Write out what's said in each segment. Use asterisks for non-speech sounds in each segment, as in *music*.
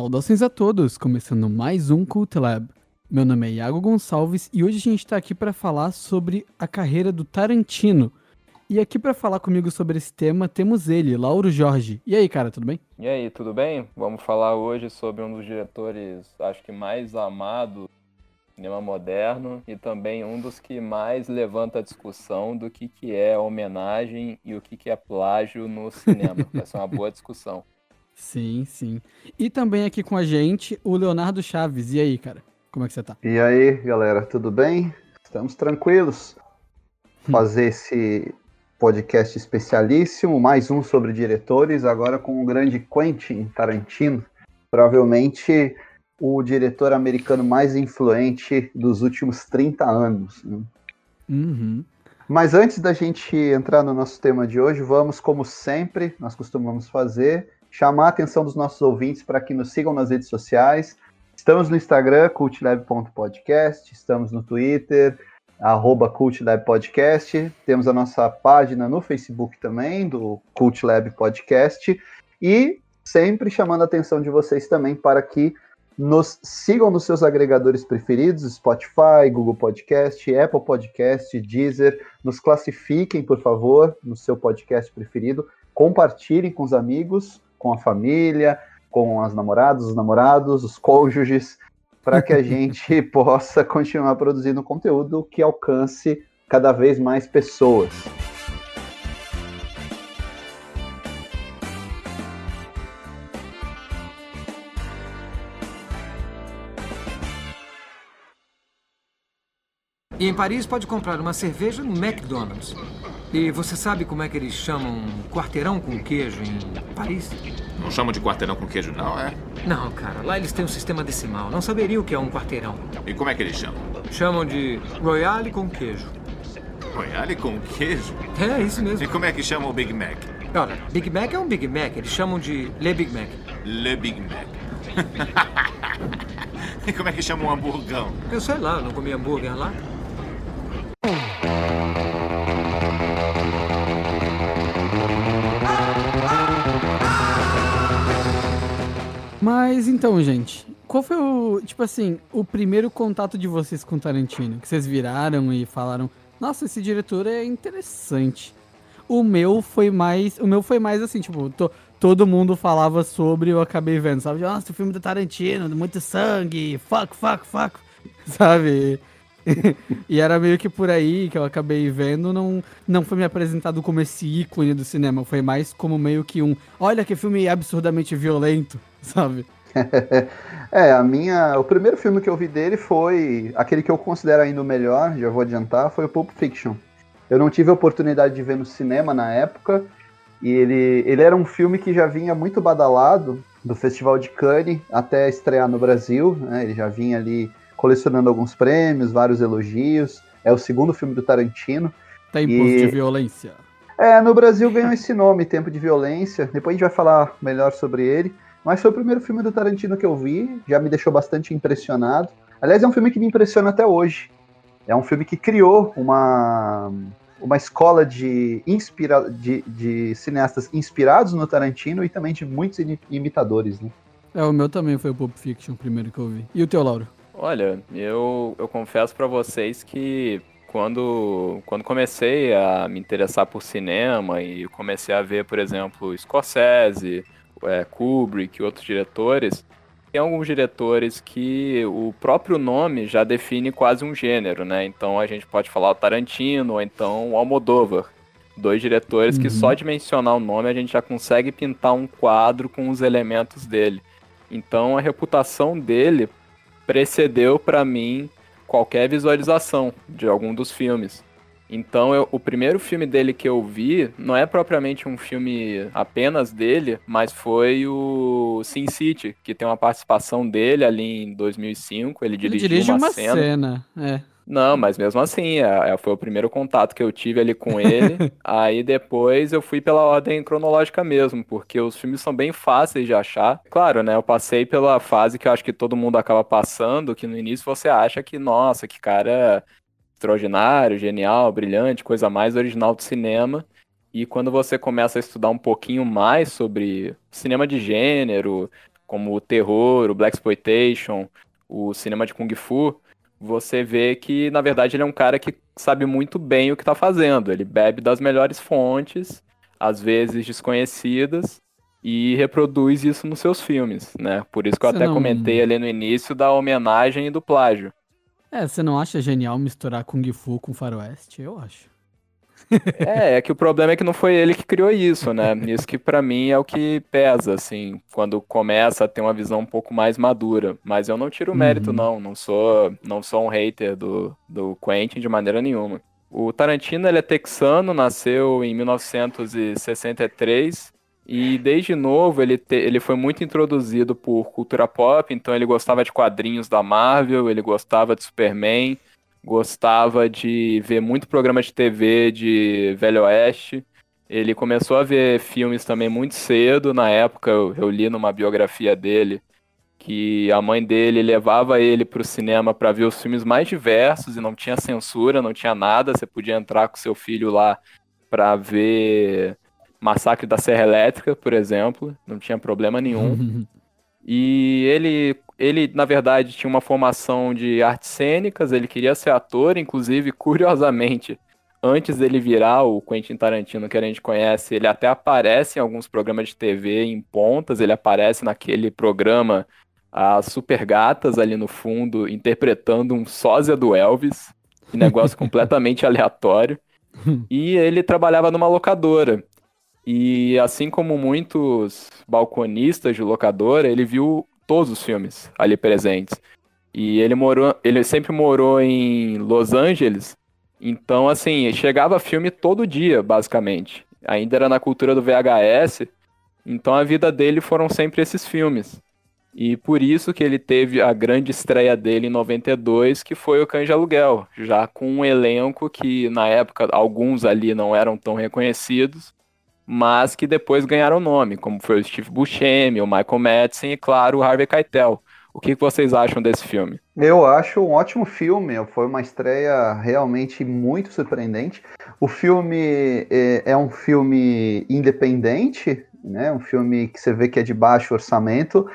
Saudações a todos, começando mais um Cult Lab. Meu nome é Iago Gonçalves e hoje a gente está aqui para falar sobre a carreira do Tarantino. E aqui para falar comigo sobre esse tema temos ele, Lauro Jorge. E aí, cara, tudo bem? E aí, tudo bem? Vamos falar hoje sobre um dos diretores, acho que mais amados do cinema moderno e também um dos que mais levanta a discussão do que, que é homenagem e o que, que é plágio no cinema. *laughs* Vai ser uma boa discussão. Sim, sim. E também aqui com a gente o Leonardo Chaves. E aí, cara? Como é que você tá? E aí, galera, tudo bem? Estamos tranquilos? Hum. Fazer esse podcast especialíssimo, mais um sobre diretores, agora com o grande Quentin Tarantino, provavelmente o diretor americano mais influente dos últimos 30 anos. né? Uhum. Mas antes da gente entrar no nosso tema de hoje, vamos, como sempre, nós costumamos fazer, chamar a atenção dos nossos ouvintes para que nos sigam nas redes sociais. Estamos no Instagram, cultlab.podcast, estamos no Twitter, arroba temos a nossa página no Facebook também, do Cultlab Podcast, e sempre chamando a atenção de vocês também para que nos sigam nos seus agregadores preferidos, Spotify, Google Podcast, Apple Podcast, Deezer, nos classifiquem, por favor, no seu podcast preferido, compartilhem com os amigos, com a família, com as namoradas, os namorados, os cônjuges, para que a *laughs* gente possa continuar produzindo conteúdo que alcance cada vez mais pessoas. E em Paris pode comprar uma cerveja no McDonald's. E você sabe como é que eles chamam quarteirão com queijo em Paris? Não chamam de quarteirão com queijo, não, é? Não, cara, lá eles têm um sistema decimal. Não saberia o que é um quarteirão. E como é que eles chamam? Chamam de Royale com queijo. Royale com queijo? É, isso E mesmo. como é que chamam o Big Mac? Olha, Big Mac é um Big Mac. Eles chamam de Le Big Mac. Le Big Mac. *laughs* e como é que chamam o hamburgão? Eu sei lá, não comi hambúrguer lá. Mas então, gente, qual foi o, tipo assim, o primeiro contato de vocês com Tarantino? Que vocês viraram e falaram, nossa, esse diretor é interessante. O meu foi mais, o meu foi mais assim, tipo, to- todo mundo falava sobre, eu acabei vendo, sabe? Nossa, o filme do Tarantino, muito sangue, fuck, fuck, fuck, *laughs* sabe? *laughs* e era meio que por aí que eu acabei vendo, não, não foi me apresentado como esse ícone do cinema, foi mais como meio que um, olha que filme absurdamente violento, *laughs* sabe? *laughs* é, a minha. O primeiro filme que eu vi dele foi aquele que eu considero ainda o melhor, já vou adiantar, foi o Pulp Fiction. Eu não tive a oportunidade de ver no cinema na época, e ele, ele era um filme que já vinha muito badalado do Festival de Cannes até estrear no Brasil, né? Ele já vinha ali colecionando alguns prêmios, vários elogios. É o segundo filme do Tarantino. Imposto E- de violência. É, no Brasil ganhou esse nome, Tempo de Violência. Depois a gente vai falar melhor sobre ele. Mas foi o primeiro filme do Tarantino que eu vi, já me deixou bastante impressionado. Aliás, é um filme que me impressiona até hoje. É um filme que criou uma, uma escola de, inspira, de, de cineastas inspirados no Tarantino e também de muitos imitadores, né? É, o meu também foi o Pulp Fiction, o primeiro que eu vi. E o teu, Lauro? Olha, eu, eu confesso pra vocês que quando, quando comecei a me interessar por cinema e comecei a ver, por exemplo, Scorsese, é, Kubrick e outros diretores, tem alguns diretores que o próprio nome já define quase um gênero, né? Então a gente pode falar o Tarantino ou então o Almodóvar. Dois diretores que Uhum. só de mencionar o nome a gente já consegue pintar um quadro com os elementos dele. Então a reputação dele precedeu pra mim qualquer visualização de algum dos filmes. Então, eu- o primeiro filme dele que eu vi não é propriamente um filme apenas dele, mas foi o Sin City, que tem uma participação dele ali em 2005. Ele Ele dirigiu dirige uma, uma cena. cena. É. Não, mas mesmo assim, é- é- foi o primeiro contato que eu tive ali com ele. *laughs* Aí depois eu fui pela ordem cronológica mesmo, porque os filmes são bem fáceis de achar. Claro, né? Eu passei pela fase que eu acho que todo mundo acaba passando, que no início você acha que, nossa, que cara extraordinário, genial, brilhante, coisa mais original do cinema. E quando você começa a estudar um pouquinho mais sobre cinema de gênero, como o terror, o black exploitation, o cinema de kung fu, você vê que na verdade ele é um cara que sabe muito bem o que está fazendo. Ele bebe das melhores fontes, às vezes desconhecidas, e reproduz isso nos seus filmes, né? Por isso que eu Você até não- comentei ali no início da homenagem e do plágio. É, você não acha genial misturar Kung Fu com Faroeste? Eu acho. É, é que o problema é que não foi ele que criou isso, né? Isso que pra mim é o que pesa, assim, quando começa a ter uma visão um pouco mais madura. Mas eu não tiro mérito, Uhum. não. Não sou, não sou um hater do, do Quentin de maneira nenhuma. O Tarantino, ele é texano, nasceu em 1963 e desde novo ele, te- ele foi muito introduzido por cultura pop, então ele gostava de quadrinhos da Marvel, ele gostava de Superman, gostava de ver muito programa de TV de Velho Oeste. Ele começou a ver filmes também muito cedo. Na época, eu, eu li numa biografia dele que a mãe dele levava ele para o cinema para ver os filmes mais diversos e não tinha censura, não tinha nada. Você podia entrar com seu filho lá para ver Massacre da Serra Elétrica, por exemplo, não tinha problema nenhum. *laughs* E ele, ele, na verdade, tinha uma formação de artes cênicas, ele queria ser ator, inclusive, *laughs* curiosamente, antes dele virar o Quentin Tarantino que a gente conhece, ele até aparece em alguns programas de TV em pontas, ele aparece naquele programa As Super Gatas ali no fundo, interpretando um sósia do Elvis, um negócio *laughs* completamente aleatório. E ele trabalhava numa locadora. E assim como muitos balconistas de locadora, ele viu todos os filmes ali presentes. E ele morou, ele sempre morou em Los Angeles. Então, assim, chegava filme todo dia, basicamente. Ainda era na cultura do VHS. Então a vida dele foram sempre esses filmes. E por isso que ele teve a grande estreia dele em 92, que foi o Cães de Aluguel, já com um elenco que na época alguns ali não eram tão reconhecidos, mas que depois ganharam nome, como foi o Steve Buscemi, o Michael Madsen e, claro, o Harvey Keitel. O que vocês acham desse filme? Eu acho um ótimo filme, foi uma estreia realmente muito surpreendente. O filme é, é um filme independente, né? Um filme que você vê que é de baixo orçamento.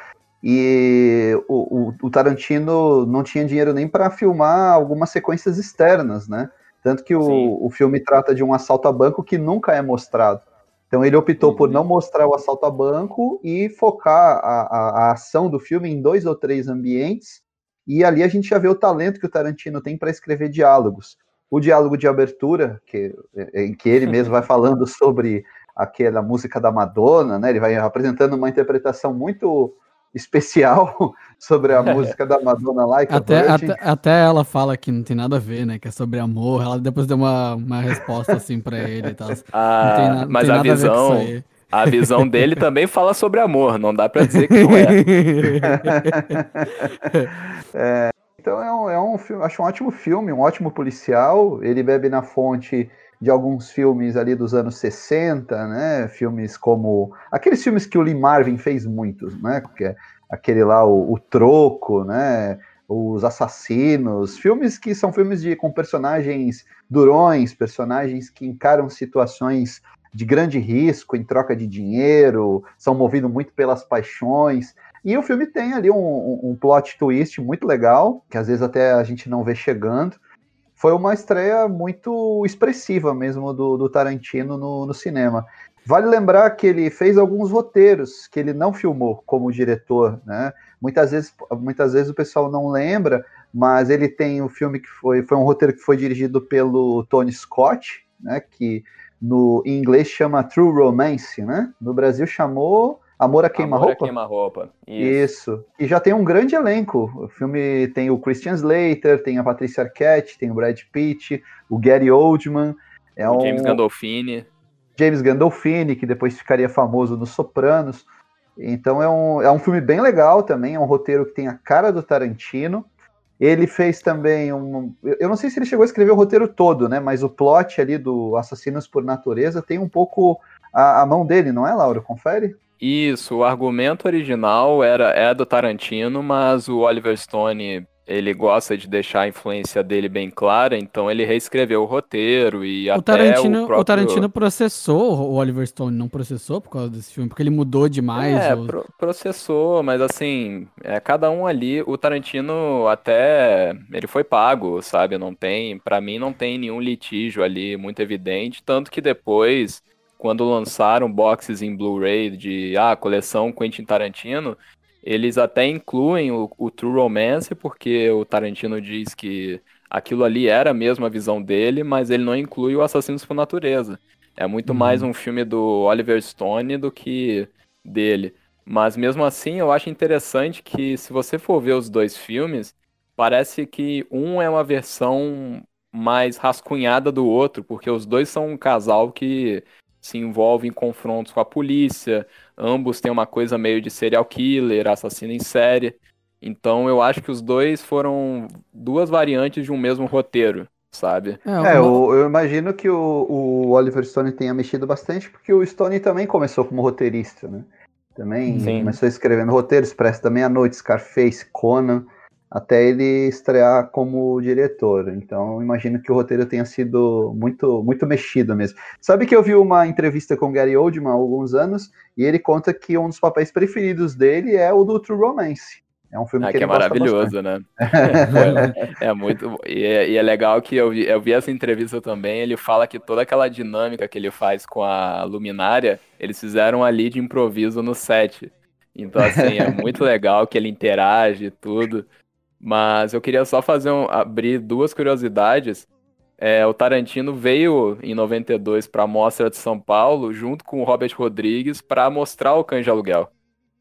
E o, o- o Tarantino não tinha dinheiro nem para filmar algumas sequências externas, né? Tanto que Sim. o, o filme trata de um assalto a banco que nunca é mostrado. Então ele optou por Uhum. não mostrar o assalto a banco e focar a, a- a ação do filme em dois ou três ambientes. E ali a gente já vê o talento que o Tarantino tem para escrever diálogos. O diálogo de abertura, que, em que ele mesmo *laughs* vai falando sobre aquela música da Madonna, né? Ele vai apresentando uma interpretação muito especial *laughs* sobre a música da Madonna Like a Até, Virgin. até, até ela fala que não tem nada a ver, né? Que é sobre amor. Ela depois deu uma, uma resposta assim pra ele e tal. Não tem, Ah, na- mas tem a nada a ver com visão, isso aí. a visão dele *laughs* também fala sobre amor, não dá pra dizer que não *laughs* é. Então é um, é um filme, acho um ótimo filme, um ótimo policial. Ele bebe na fonte de alguns filmes ali dos anos 60, né? Filmes como aqueles filmes que o Lee Marvin fez muitos, né? Que é aquele lá o, o Troco, né? Os Assassinos, filmes que são filmes de com personagens durões, personagens que encaram situações de grande risco em troca de dinheiro, são movidos muito pelas paixões. E o filme tem ali um, um- plot twist muito legal, que às vezes até a gente não vê chegando. Foi uma estreia muito expressiva mesmo do, do Tarantino no, no cinema. Vale lembrar que ele fez alguns roteiros que ele não filmou como diretor, né? Muitas vezes, muitas vezes o pessoal não lembra, mas ele tem um filme que foi, foi um roteiro que foi dirigido pelo Tony Scott, né? Que no em inglês chama True Romance, né? No Brasil chamou Amor a Amor é Queima-Roupa. queima-roupa. Isso. Isso. E já tem um grande elenco. O filme tem o Christian Slater, tem a Patricia Arquette, tem o Brad Pitt, o Gary Oldman, é O um James Gandolfini. James Gandolfini, que depois ficaria famoso nos Sopranos. Então é um, é um filme bem legal também, é um roteiro que tem a cara do Tarantino. Ele fez também um. eu- não sei se ele chegou a escrever o roteiro todo, né? Mas o plot ali do Assassinos por Natureza tem um pouco a, a mão dele, não é, Laura? Confere? Isso, o argumento original era é do Tarantino, mas o Oliver Stone ele gosta de deixar a influência dele bem clara, então ele reescreveu o roteiro e O até Tarantino, o próprio... o Tarantino processou o Oliver Stone, não processou por causa desse filme, porque ele mudou demais. É, pro- processou, mas assim, é, cada um ali, o Tarantino até, ele foi pago, sabe? Não tem, pra mim não tem nenhum litígio ali muito evidente, tanto que depois, quando lançaram boxes em Blu-ray de, ah, coleção Quentin Tarantino, eles até incluem o, o True Romance, porque o Tarantino diz que aquilo ali era mesmo a visão dele, mas ele não inclui o Assassinos por Natureza. É muito Uhum. mais um filme do Oliver Stone do que dele. Mas mesmo assim, eu acho interessante que se você for ver os dois filmes, parece que um é uma versão mais rascunhada do outro, porque os dois são um casal que se envolve em confrontos com a polícia, ambos têm uma coisa meio de serial killer, assassino em série. Então eu acho que os dois foram duas variantes de um mesmo roteiro, sabe? É, uma- eu, eu imagino que o, o Oliver Stone tenha mexido bastante, porque o Stone também começou como roteirista, né? Também Sim. começou escrevendo roteiros, Expresso da Meia-Noite, Scarface, Conan, até ele estrear como diretor. Então, imagino que o roteiro tenha sido muito, muito mexido mesmo. Sabe que eu vi uma entrevista com Gary Oldman há alguns anos, e ele conta que um dos papéis preferidos dele é o do True Romance. É um filme Ah, que que é maravilhoso, né? *laughs* É, é muito. E é, e é legal que eu vi, eu vi essa entrevista também. Ele fala que toda aquela dinâmica que ele faz com a luminária, eles fizeram ali de improviso no set. Então, assim, é muito legal que ele interage e tudo. Mas eu queria só fazer um, abrir duas curiosidades. É, o Tarantino veio em 92 para a Mostra de São Paulo, junto com o Robert Rodrigues, para mostrar o Cães de Aluguel.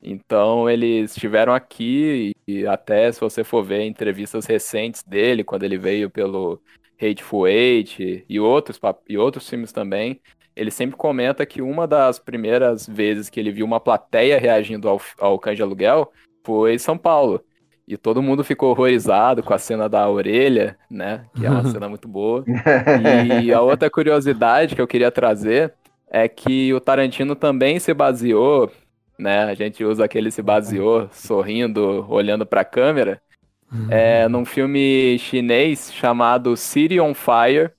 Então eles estiveram aqui e até se você for ver entrevistas recentes dele, quando ele veio pelo Hateful Eight e outros, e outros filmes também, ele sempre comenta que uma das primeiras vezes que ele viu uma plateia reagindo ao, ao Cães de Aluguel foi São Paulo. E todo mundo ficou horrorizado com a cena da orelha, né? Que é uma *laughs* cena muito boa. E a outra *laughs* curiosidade que eu queria trazer é que o Tarantino também se baseou, né? A gente usa aquele se baseou sorrindo, olhando para a câmera, é, num filme chinês chamado City on Fire,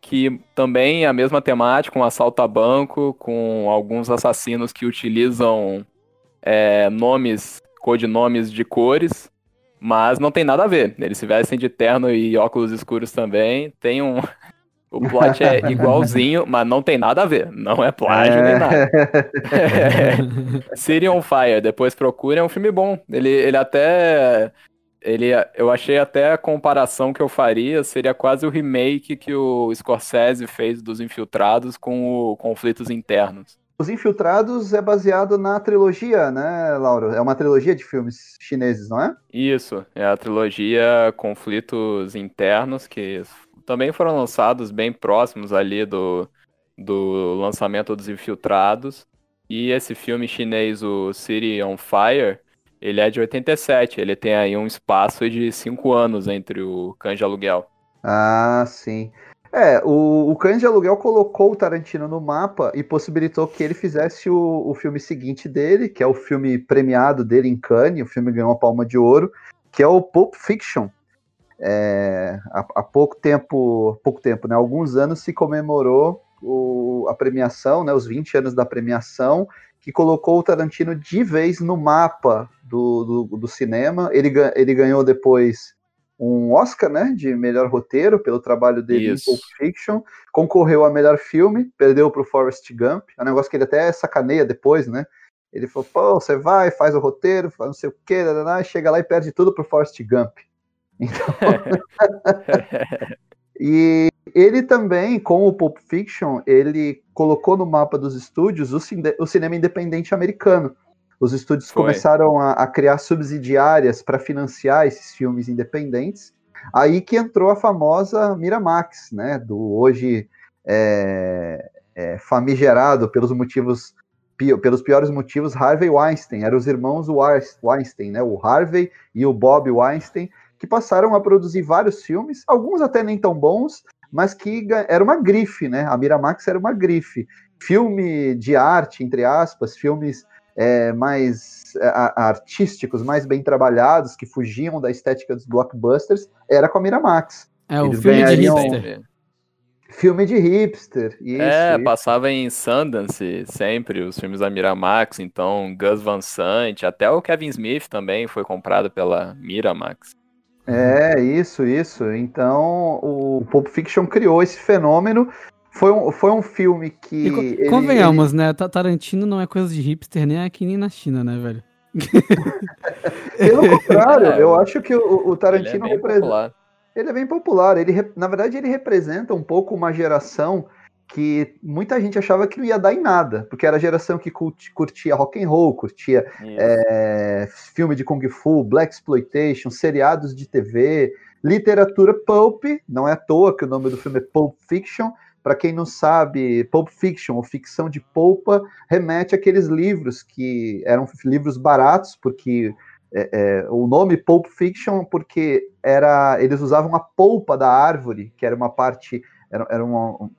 que também é a mesma temática, um assalto a banco com alguns assassinos que utilizam é, nomes, codinomes de cores. Mas não tem nada a ver. Eles se vestem de terno e óculos escuros também. Tem um. O plot é *laughs* igualzinho, mas não tem nada a ver. Não é plágio nem nada. *laughs* City on Fire, depois procure, é um filme bom. Ele, ele até. Ele, eu achei até a comparação que eu faria seria quase o remake que o Scorsese fez dos Infiltrados com o Conflitos Internos. Os Infiltrados é baseado na trilogia, né, Lauro? É uma trilogia de filmes chineses, não é? Isso, é a trilogia Conflitos Internos, que também foram lançados bem próximos ali do, do lançamento dos Infiltrados. E esse filme chinês, o City on Fire, ele é de 87, ele tem aí um espaço de 5 anos entre o de Aluguel. Ah, sim. É, o, o Cães de Aluguel colocou o Tarantino no mapa e possibilitou que ele fizesse o, o filme seguinte dele, que é o filme premiado dele em Cannes, o filme ganhou a Palma de Ouro, que é o Pulp Fiction. É, há, há pouco tempo, pouco tempo, né? Alguns anos se comemorou o, a premiação, né? Os 20 anos da premiação, que colocou o Tarantino de vez no mapa do, do, do cinema. Ele, ele ganhou depois um Oscar, né, de melhor roteiro pelo trabalho dele Isso. em Pulp Fiction, concorreu a melhor filme, perdeu para o Forrest Gump, é um negócio que ele até sacaneia depois, né? Ele falou, pô, você vai, faz o roteiro, faz não sei o quê, dadadá, e chega lá e perde tudo pro Forrest Gump. *laughs* Então, *laughs* e ele também, com o Pulp Fiction, ele colocou no mapa dos estúdios o, cine- o cinema independente americano. Os estúdios Foi. começaram a, a criar subsidiárias para financiar esses filmes independentes. Aí que entrou a famosa Miramax, né? Do hoje é, é, famigerado pelos motivos pi- pelos piores motivos Harvey Weinstein. Eram os irmãos Weinstein, né? O Harvey e o Bob Weinstein, que passaram a produzir vários filmes, alguns até nem tão bons, mas que era uma grife, né? A Miramax era uma grife. Filme de arte, entre aspas, filmes é, mais é, a- artísticos, mais bem trabalhados, que fugiam da estética dos blockbusters, era com a Miramax. É o filme de hipster. Filme de hipster. Isso, é, isso. passava em Sundance sempre, os filmes da Miramax, então Gus Van Sant, até o Kevin Smith também foi comprado pela Miramax. É, isso, isso. Então, o Pulp Fiction criou esse fenômeno. Foi um, foi um filme que. E co- ele- convenhamos, né? Ta- Tarantino não é coisa de hipster nem aqui nem na China, né, velho? *laughs* pelo contrário, É, eu acho que o, o Ele é Tarantino bem representa. popular. Ele é bem popular. Ele, na verdade, ele representa um pouco uma geração que muita gente achava que não ia dar em nada, porque era a geração que curti- curtia rock and roll, curtia é, filme de kung fu, black exploitation, seriados de TV, literatura pulp. Não é à toa que o nome do filme é Pulp Fiction. Para quem não sabe, Pulp Fiction, ou ficção de polpa, remete àqueles livros que eram livros baratos, porque é, é, o nome Pulp Fiction, porque era eles usavam a polpa da árvore, que era uma parte era, era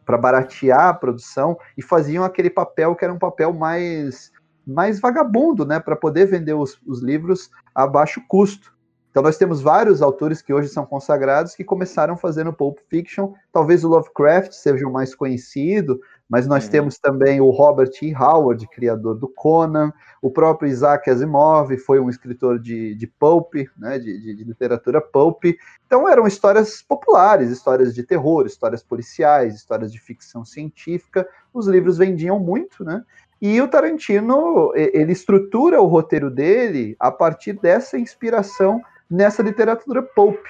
para baratear a produção e faziam aquele papel que era um papel mais mais vagabundo, né, para poder vender os, os livros a baixo custo. Então nós temos vários autores que hoje são consagrados que começaram fazendo Pulp Fiction. Talvez o Lovecraft seja o mais conhecido, mas nós Uhum. temos também o Robert E. Howard, criador do Conan. O próprio Isaac Asimov foi um escritor de, de pulp, né, de, de- de literatura pulp. Então eram histórias populares, histórias de terror, histórias policiais, histórias de ficção científica. Os livros vendiam muito, né? E o Tarantino, ele estrutura o roteiro dele a partir dessa inspiração nessa literatura pulp.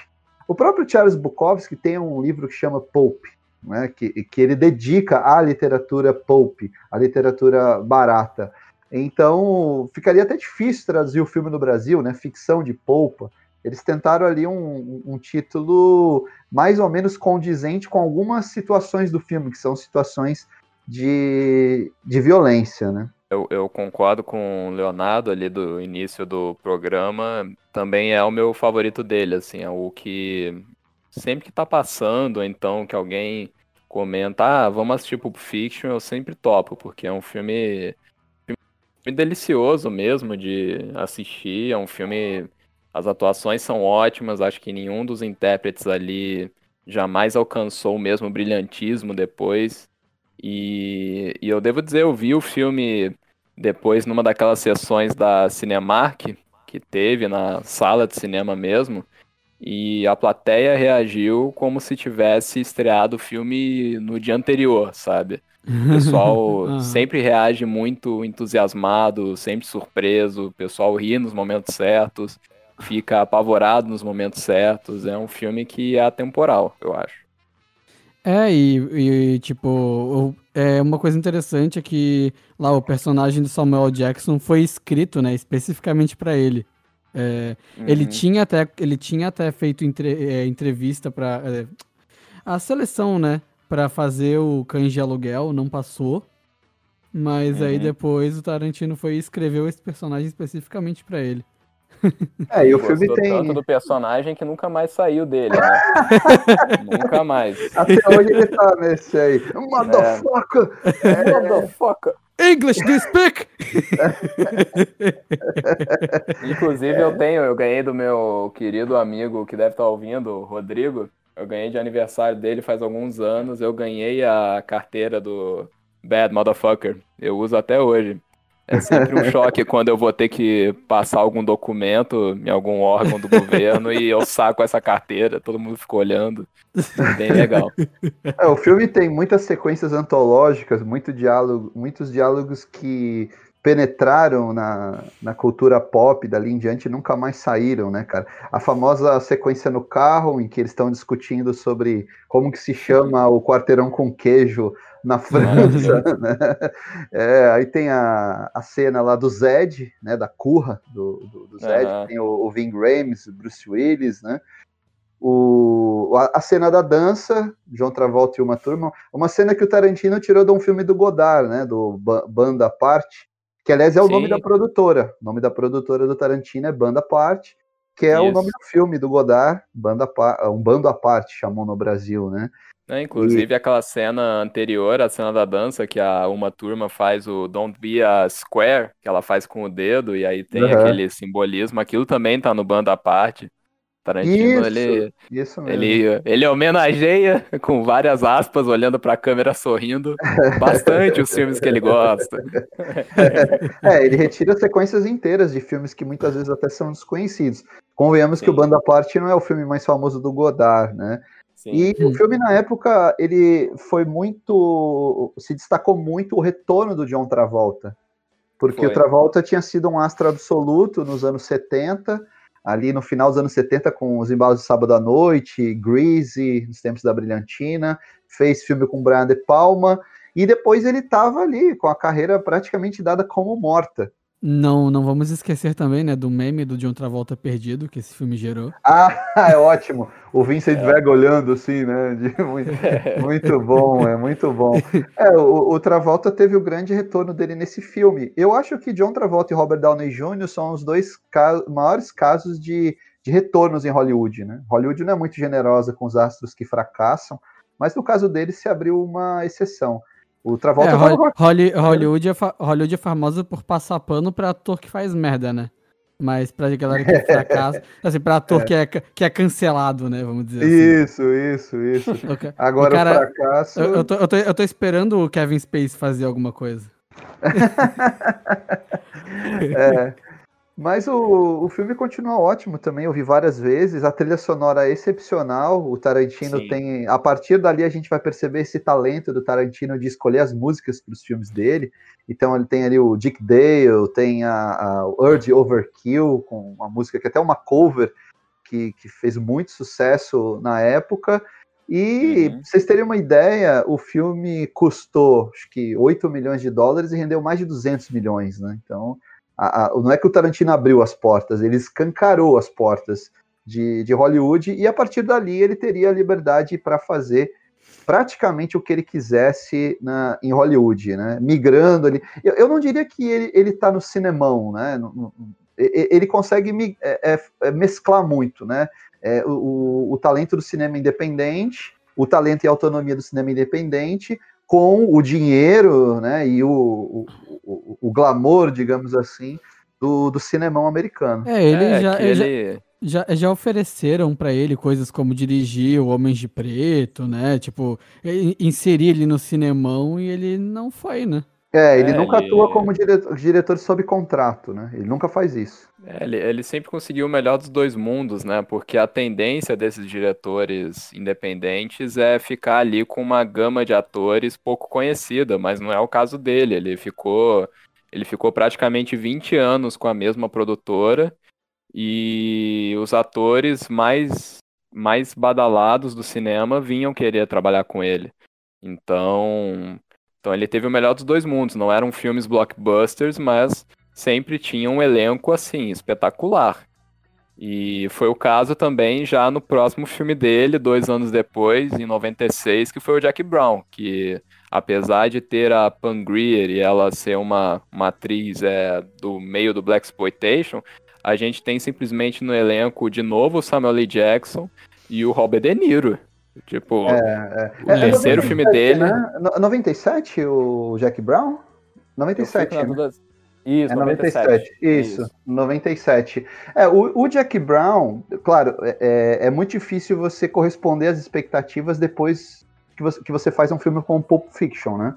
O próprio Charles Bukowski tem um livro que chama Pulp, né, que, que ele dedica à literatura pulp, à literatura barata. Então, ficaria até difícil traduzir o filme no Brasil, né, ficção de polpa. Eles tentaram ali um, um título mais ou menos condizente com algumas situações do filme, que são situações de, de violência, né? Eu, eu concordo com o Leonardo ali do início do programa. Também é o meu favorito dele, assim, é o que sempre que tá passando, então que alguém comenta, ah, vamos assistir Pulp Fiction, eu sempre topo, porque é um filme, filme delicioso mesmo de assistir, é um filme, as atuações são ótimas, acho que nenhum dos intérpretes ali jamais alcançou o mesmo brilhantismo depois. E, e eu devo dizer, eu vi o filme depois numa daquelas sessões da Cinemark que teve na sala de cinema mesmo, e a plateia reagiu como se tivesse estreado o filme no dia anterior, sabe? O pessoal *laughs* sempre reage muito entusiasmado, sempre surpreso, o pessoal ri nos momentos certos, fica apavorado nos momentos certos. É um filme que é atemporal, eu acho. É, e, e, tipo, é uma coisa interessante é que lá o personagem do Samuel Jackson foi escrito, né, especificamente pra ele. É, Ele Uhum. tinha até ele tinha até feito entre- é, entrevista pra é, a seleção, né, Pra fazer o Cães de Aluguel, não passou. Mas aí Uhum. depois o Tarantino foi e escreveu esse personagem especificamente pra ele. É, e o filme tem. tanto do personagem que nunca mais saiu dele, né? *laughs* nunca mais. Até hoje ele tá nesse aí. Motherfucker! Motherfucker. English, do you speak? Inclusive eu tenho, eu ganhei do meu querido amigo que deve estar ouvindo, o Rodrigo. Eu ganhei de aniversário dele faz alguns anos. Eu ganhei a carteira do Bad Motherfucker. Eu uso até hoje. É sempre um *laughs* choque quando eu vou ter que passar algum documento em algum órgão do governo e eu saco essa carteira, todo mundo fica olhando. Bem legal. É, o filme tem muitas sequências antológicas, muito diálogo, muitos diálogos que penetraram na, na cultura pop dali em diante e nunca mais saíram, né, cara? A famosa sequência no carro, em que eles estão discutindo sobre como que se chama o quarteirão com queijo na *laughs* França, né? É, aí tem a, a cena lá do Zed, né, da curra do, do, do Zed, Aham. tem o, o Ving Rhames, o Bruce Willis, né? O, a, a cena da dança, João Travolta e uma turma, uma cena que o Tarantino tirou de um filme do Godard, né, do Ba- Banda Parte, que aliás é o nome Sim. da produtora. O nome da produtora do Tarantino é Banda Parte. Que é o Isso. nome do filme do Godard, Banda um bando à parte, chamou no Brasil, né? Né, inclusive aquela cena anterior, a cena da dança, que a uma turma faz o Don't Be a Square, que ela faz com o dedo, e aí tem Aham. aquele simbolismo, aquilo também tá no bando à parte. Tarantino, Isso, ele, Isso ele, ele homenageia com várias aspas, olhando pra câmera sorrindo, bastante os filmes que ele gosta. *laughs* É, ele retira sequências inteiras de filmes que muitas vezes até são desconhecidos. Convenhamos que o Sim. Banda Parte não é o filme mais famoso do Godard, né? Sim. E o filme, na época, ele foi muito. se destacou muito o retorno do John Travolta. Porque Foi. o Travolta tinha sido um astro absoluto nos anos 70, ali no final dos anos 70, com os embalos de sábado à noite, Greasy, nos tempos da Brilhantina, fez filme com Brian De Palma, e depois ele estava ali, com a carreira praticamente dada como morta. Não, não vamos esquecer também, né, do meme do John Travolta perdido que esse filme gerou. *laughs* Ah, é ótimo. O Vincent Vega olhando assim, né? de- *laughs* muito, muito bom, é muito bom. É, o, o Travolta teve o grande retorno dele nesse filme. Eu acho que John Travolta e Robert Downey Jr. são os dois ca- maiores casos de, de retornos em Hollywood, né? Hollywood não é muito generosa com os astros que fracassam, mas no caso dele se abriu uma exceção. O Travolta É, tava Hol- Holly- Hollywood, é fa- Hollywood é famosa por passar pano pra ator que faz merda, né? Mas pra galera que *laughs* fracassa, assim, pra ator Que, é, que é cancelado, né? Vamos dizer assim. Isso, isso, isso. *laughs* O ca- Agora o cara- o fracasso. Eu, eu tô, eu, tô, eu tô esperando o Kevin Space fazer alguma coisa. *laughs* É. Mas o, o filme continua ótimo também, eu vi várias vezes, a trilha sonora é excepcional, o Tarantino Sim. tem, a partir dali a gente vai perceber esse talento do Tarantino de escolher as músicas para os filmes dele, então ele tem ali o Dick Dale, tem a, a Urge Overkill, com uma música que é até uma cover, que, que fez muito sucesso na época, e Uhum. vocês terem uma ideia, o filme custou, acho que 8 milhões de dólares e rendeu mais de 200 milhões, né? Então, a- a- não é que o Tarantino abriu as portas, ele escancarou as portas de, de Hollywood e a partir dali ele teria a liberdade para fazer praticamente o que ele quisesse na, em Hollywood, né? Migrando ali. Eu, eu não diria que ele, ele tá no cinemão, né? No- no- ele consegue mi- é, é, é, mesclar muito, né? É, o, o- talento do cinema independente, o talento e autonomia do cinema independente, com o dinheiro né, e o, o- o glamour, digamos assim, do, do cinemão americano. É, ele É, já, ele já- ele- já, já ofereceram pra ele coisas como dirigir o Homens de Preto, né? Tipo, inserir ele no cinemão e ele não foi, né? É, ele É, nunca ele- atua como diretor, diretor sob contrato, né? Ele nunca faz isso. É, ele, ele sempre conseguiu o melhor dos dois mundos, né? Porque a tendência desses diretores independentes é ficar ali com uma gama de atores pouco conhecida, mas não é o caso dele. Ele ficou, ele ficou praticamente 20 anos com a mesma produtora e os atores mais, mais badalados do cinema vinham querer trabalhar com ele. Então, então ele teve o melhor dos dois mundos. Não eram filmes blockbusters, mas sempre tinha um elenco assim espetacular. E foi o caso também já no próximo filme dele, dois anos depois, em 96, que foi o Jack Brown, que apesar de ter a Pam Grier e ela ser uma, uma atriz é, do meio do Black Exploitation, a gente tem simplesmente no elenco de novo o Samuel L. Jackson e o Robert De Niro. Tipo, É, o terceiro 97, filme dele. Né? No- 97, o Jack Brown? eu 97, fico na né? Isso, É 97. 97, isso, 97. É, o, o Jack Brown, claro, é, é muito difícil você corresponder às expectativas depois que você, que você faz um filme como Pulp Fiction, né?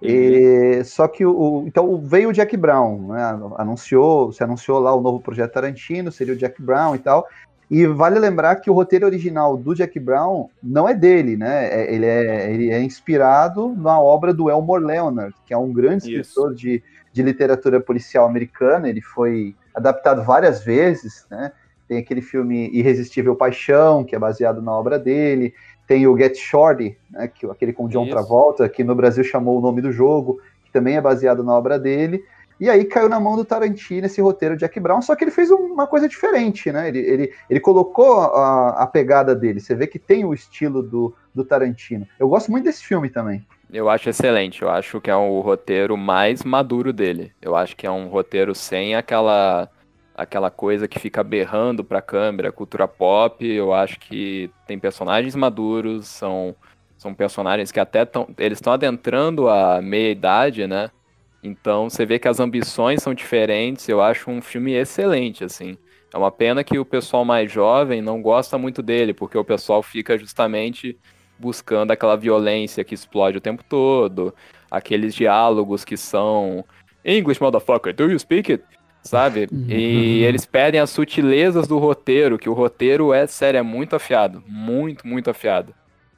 E, só que o, o- então veio o Jack Brown, né? Anunciou, se anunciou lá o novo projeto Tarantino, seria o Jack Brown e tal. E vale lembrar que o roteiro original do Jack Brown não é dele, né? É- ele, é, ele é inspirado na obra do Elmore Leonard, que é um grande Isso. escritor de, de literatura policial americana. Ele foi adaptado várias vezes, né? Tem aquele filme Irresistível Paixão, que é baseado na obra dele. Tem o Get Shorty, né, que, aquele com John Isso. Travolta, que no Brasil chamou o nome do jogo, que também é baseado na obra dele. E aí caiu na mão do Tarantino esse roteiro de Jack Brown, só que ele fez uma coisa diferente, né? Ele, ele, ele colocou a, a pegada dele. Você vê que tem o estilo do, do Tarantino. Eu gosto muito desse filme também. Eu acho excelente. Eu acho que é o roteiro mais maduro dele. Eu acho que é um roteiro sem aquela aquela coisa que fica berrando pra câmera, cultura pop. Eu acho que tem personagens maduros, são, são personagens que até estão. Eles estão adentrando a meia-idade, né? Então você vê que as ambições são diferentes. Eu acho um filme excelente, assim. É uma pena que o pessoal mais jovem não gosta muito dele, porque o pessoal fica justamente buscando aquela violência que explode o tempo todo, aqueles diálogos que são English motherfucker, do you speak it? Sabe? Uhum. E eles pedem as sutilezas do roteiro, que o roteiro é, sério, é muito afiado. Muito, muito afiado.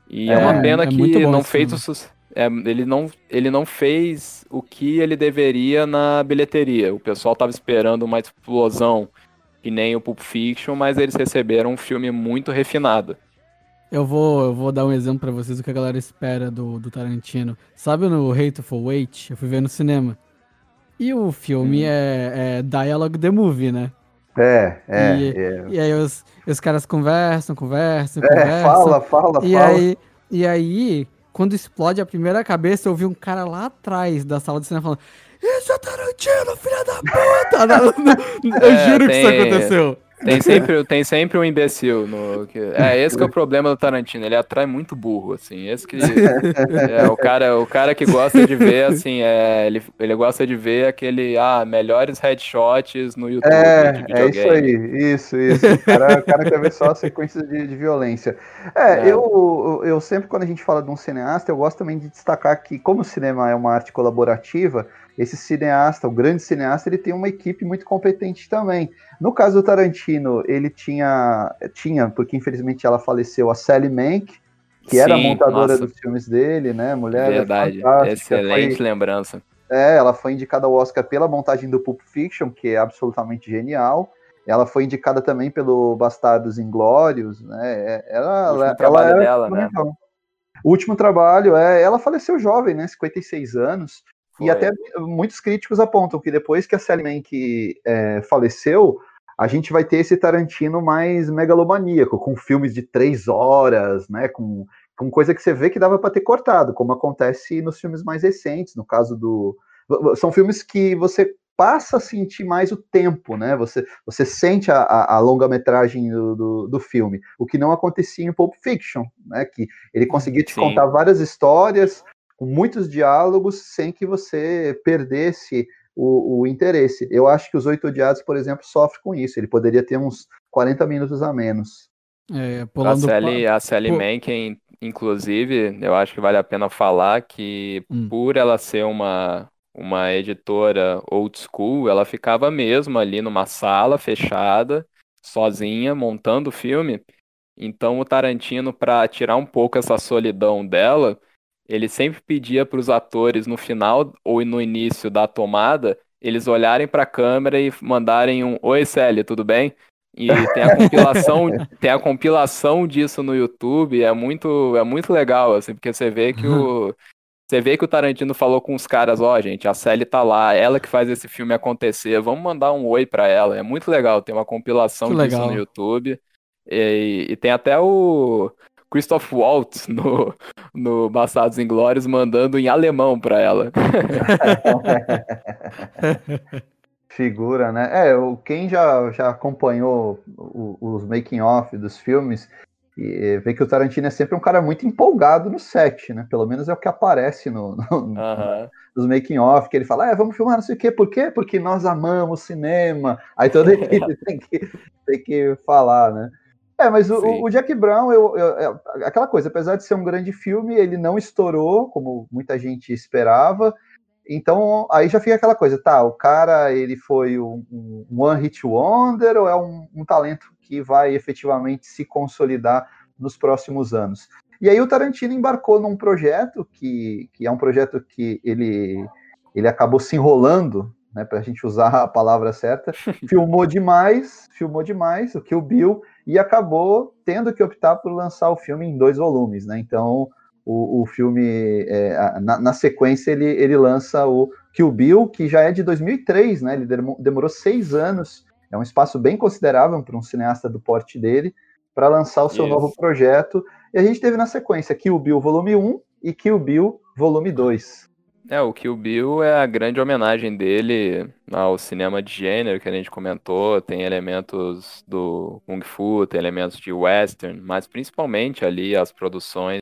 E é, É, uma pena é que não fez o filme. É, ele, não, ele não fez o que ele deveria na bilheteria. O pessoal tava esperando uma explosão que nem o Pulp Fiction, mas eles receberam um filme muito refinado. Eu vou, eu vou dar um exemplo pra vocês do que a galera espera do, do Tarantino. Sabe no Hateful Wait? Eu fui ver no cinema. E o filme Hum. é, é Dialogue the Movie, né? É, é. E- é. E aí os, os caras conversam, conversam, É, conversam. fala, fala, E fala. aí, e aí, quando explode a primeira cabeça, eu vi um cara lá atrás da sala de cinema falando: Isso é Tarantino, filha da puta! *laughs* eu É, juro que isso aconteceu. Tem sempre, tem sempre um imbecil no. é, esse que é o problema do Tarantino, ele atrai muito burro, assim. Esse que. *laughs* É, o, cara, o cara que gosta de ver, assim, é, ele, ele gosta de ver aquele. Ah, melhores headshots no YouTube de É, é isso aí, isso, isso. O cara, o cara quer ver só sequências de, de violência. É, É. Eu, eu sempre, quando a gente fala de um cineasta, eu gosto também de destacar que, como o cinema é uma arte colaborativa, esse cineasta, o grande cineasta, ele tem uma equipe muito competente também. No caso do Tarantino, ele tinha, tinha porque infelizmente ela faleceu, a Sally Mank, que era a Sim, montadora nossa, dos filmes dele, né? Mulher Verdade. fantástica, Excelente foi- lembrança. é, ela foi indicada ao Oscar pela montagem do Pulp Fiction, que é absolutamente genial. Ela foi indicada também pelo Bastardos Inglórios, né? É, Ela, O último ela, trabalho ela é dela, né? O último trabalho, é, ela faleceu jovem, né? 56 anos. E Foi. até muitos críticos apontam que depois que a Sally Mank é, faleceu, a gente vai ter esse Tarantino mais megalomaníaco, com filmes de três horas, né? Com, com coisa que você vê que dava para ter cortado, como acontece nos filmes mais recentes, no caso do. São filmes que você passa a sentir mais o tempo, né? Você, você sente a, a, a longa-metragem do, do, do, filme, o que não acontecia em Pulp Fiction, né? Que ele conseguia te Sim. contar várias histórias com muitos diálogos sem que você perdesse o, o, interesse. Eu acho que os Oito Odiados, por exemplo, sofre com isso. Ele poderia ter uns 40 minutos a menos. É, A Sally, a Sally Pô. Mankin, inclusive, eu acho que vale a pena falar que Hum. por ela ser uma, uma editora old school, ela ficava mesmo ali numa sala fechada, sozinha, montando o filme. Então o Tarantino, para tirar um pouco essa solidão dela, ele sempre pedia para os atores no final ou no início da tomada, eles olharem para a câmera e mandarem um Oi, Sally, tudo bem? E tem a compilação, *laughs* tem a compilação disso no YouTube, é muito, é muito legal, assim, porque você vê que o você vê que o Tarantino falou com os caras, ó, gente, a Sally tá lá, ela que faz esse filme acontecer, vamos mandar um oi pra ela. É muito legal, tem uma compilação disso legal. no YouTube. E, e tem até o Christoph Waltz no, no Bastardos Inglórios mandando em alemão pra ela. *laughs* Figura, né? É, quem já, já acompanhou os making-off dos filmes e vê que o Tarantino é sempre um cara muito empolgado no set, né? Pelo menos é o que aparece no, no- Aham. nos making-off, que ele fala, é, vamos filmar não sei o quê, por quê? Porque nós amamos cinema. Aí toda a equipe tem que, tem que falar, né? É, mas o, o Jack Brown, eu, eu- é aquela coisa, apesar de ser um grande filme, ele não estourou, como muita gente esperava. Então, aí já fica aquela coisa, tá, o cara, ele foi um, um one hit wonder ou é um, um talento que vai efetivamente se consolidar nos próximos anos? E aí o Tarantino embarcou num projeto que, que é um projeto que ele, ele acabou se enrolando, né, para a gente usar a palavra certa, *laughs* filmou demais, filmou demais o Kill Bill e acabou tendo que optar por lançar o filme em dois volumes, né? Então o, o filme é, na, na sequência ele, ele lança o Kill Bill, que já é de 2003, né? Ele demo- demorou seis anos, é um espaço bem considerável para um cineasta do porte dele para lançar o seu Isso. novo projeto. E a gente teve na sequência Kill Bill volume 1 e Kill Bill volume 2. É, o Kill Bill é a grande homenagem dele ao cinema de gênero que a gente comentou. Tem elementos do Kung Fu, tem elementos de western, mas principalmente ali as produções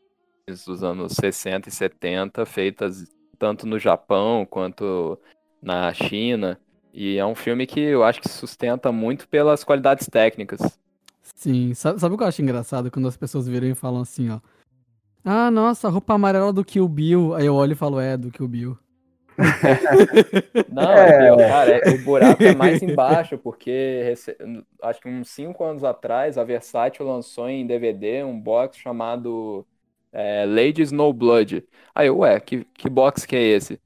dos anos 60 e 70, feitas tanto no Japão quanto na China. E é um filme que eu acho que sustenta muito pelas qualidades técnicas. Sim, sabe, sabe o que eu acho engraçado? Quando as pessoas viram e falam assim, ó. Ah, nossa, a roupa amarela do Kill Bill. Aí eu olho e falo, é, do Kill Bill. Não, é. pior, cara, é- o buraco é mais embaixo, porque rece- acho que uns 5 anos atrás a Versátil lançou em DVD um box chamado é, Lady Snowblood. Aí eu, ué, que, que box que é esse?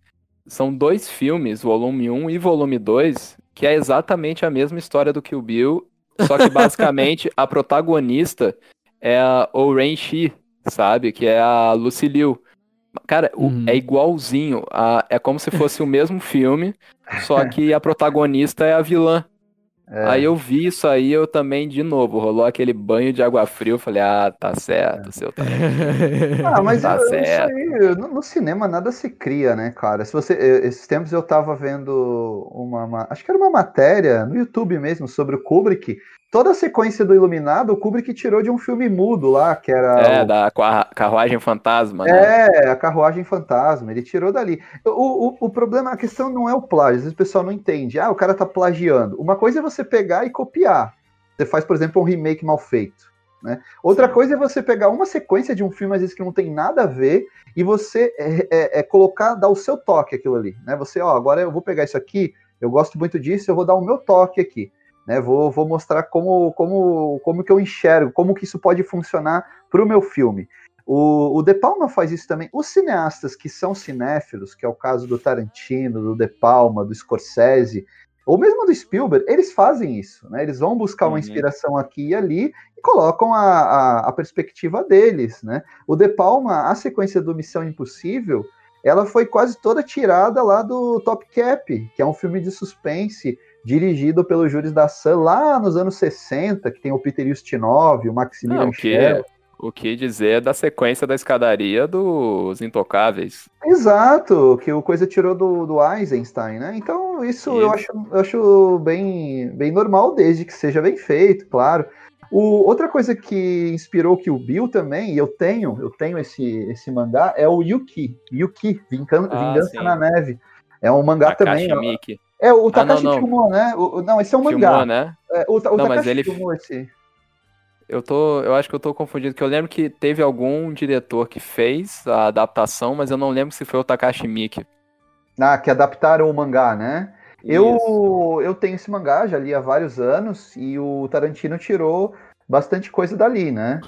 São dois filmes, volume 1 e volume 2, que é exatamente a mesma história do Kill Bill, só que basicamente a protagonista é a Oren Shi, sabe? Que é a Lucy Liu. Cara, Uhum. é igualzinho. a- é como se fosse o mesmo filme, só *laughs* que a protagonista é a vilã. É. Aí eu vi isso aí, eu também, de novo, rolou aquele banho de água fria. Eu falei, ah, tá certo, seu Tarantino. *laughs* Ah, mas Tá eu- isso certo. aí, no, no cinema nada se cria, né, cara? Se você, esses tempos eu tava vendo uma, ma- acho que era uma matéria no YouTube mesmo sobre o Kubrick. Toda a sequência do Iluminado, o Kubrick tirou de um filme mudo lá, que era É, o- da Carru- Carruagem Fantasma, né? É, a carruagem fantasma, ele tirou dali. O, o, o problema, a questão não é o plágio, às vezes o pessoal não entende. Ah, o cara tá plagiando. Uma coisa é você pegar e copiar. Você faz, por exemplo, um remake mal feito. Né? Outra Sim. coisa é você pegar uma sequência de um filme, às vezes, que não tem nada a ver, e você é, é- é colocar, dar o seu toque aquilo ali. Né? Você, ó, agora eu vou pegar isso aqui, eu gosto muito disso, eu vou dar o meu toque aqui. Né? Vou, vou mostrar como, como, como que eu enxergo, como que isso pode funcionar para o meu filme. O, o De Palma faz isso também. Os cineastas que são cinéfilos, que é o caso do Tarantino, do De Palma, do Scorsese, ou mesmo do Spielberg, eles fazem isso, né? Eles vão buscar uma Uhum. inspiração aqui e ali e colocam a, a, a perspectiva deles, né? O De Palma, a sequência do Missão Impossível, ela foi quase toda tirada lá do Top Cap, que é um filme de suspense dirigido pelos júris da Sun lá nos anos 60, que tem o Peter Ustinov, o Maximilian Não, o que, Schell. o que dizer da sequência da escadaria dos Intocáveis. Exato, que o coisa tirou do, do Eisenstein, né? Então, isso, eu, acho, eu acho bem, bem normal, desde que seja bem feito, claro. O, outra coisa que inspirou que o Bill também, e eu tenho, eu tenho esse, esse mangá, é o Yuki. Yuki, Ah, Vingança sim. na Neve. É um mangá Takashi também. ó. É, o Ah, não, Takashi não. filmou, né? O, não, esse é um mangá. Filmou, né? É, o, o Não, mas Takashi ele- filmou esse. Eu tô, eu acho que eu tô confundido, que eu lembro que teve algum diretor que fez a adaptação, mas eu não lembro se foi o Takashi Miike. Ah, que adaptaram o mangá, né? Isso. Eu, eu tenho esse mangá, já li há vários anos, e o Tarantino tirou bastante coisa dali, né?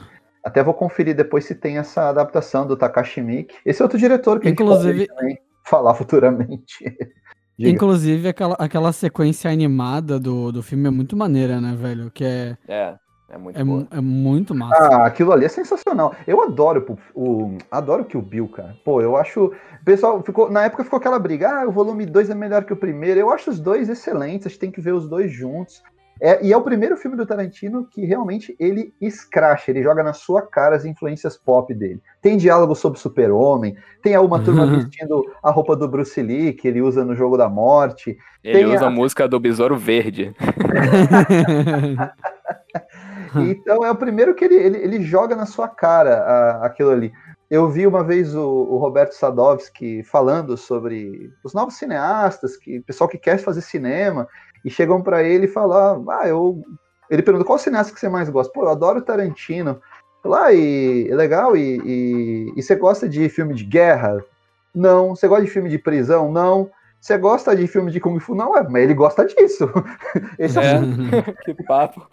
Até vou conferir depois se tem essa adaptação do Takashi Miike. Esse é outro diretor que Inclusive- a gente pode também falar futuramente. *laughs* Diga. Inclusive, aquela, aquela sequência animada do, do filme é muito maneira, né, velho? Que é, É, é muito é, é muito massa. Ah, aquilo ali é sensacional. Eu adoro o, o adoro que o Bill, cara. Pô, eu acho, pessoal ficou na época ficou aquela briga, ah, o volume 2 é melhor que o primeiro. Eu acho os dois excelentes, a gente tem que ver os dois juntos. É, e é o primeiro filme do Tarantino que realmente ele escracha, ele joga na sua cara as influências pop dele. Tem diálogo sobre super-homem, tem uma turma vestindo a roupa do Bruce Lee, que ele usa no Jogo da Morte. Ele tem usa a- a música do Besouro Verde. *laughs* Então é o primeiro que ele, ele, ele joga na sua cara a- aquilo ali. Eu vi uma vez o, o Roberto Sadovski falando sobre os novos cineastas, que pessoal que quer fazer cinema, e chegam para ele e falam, ah, eu. Ele pergunta qual cineasta que você mais gosta? Pô, eu adoro Tarantino. Lá e é legal, e, e, e você gosta de filme de guerra? Não. Você gosta de filme de prisão? Não. Você gosta de filme de Kung Fu? Não, é, mas ele gosta disso. *laughs* Esse é, o É, *laughs* que papo.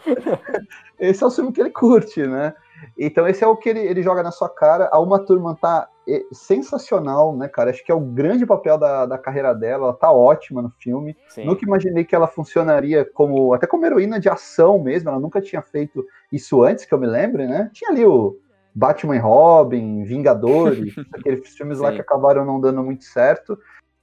esse é o filme que ele curte, né? Então esse é o que ele, ele joga na sua cara. A Uma Turma tá é, sensacional, né, cara? Acho que é o grande papel da, da carreira dela. Ela tá ótima no filme. Sim. Nunca imaginei que ela funcionaria como até como heroína de ação mesmo. Ela nunca tinha feito isso antes, que eu me lembre, né? Tinha ali o Batman e Robin, Vingadores, *laughs* aqueles filmes lá Sim. que acabaram não dando muito certo.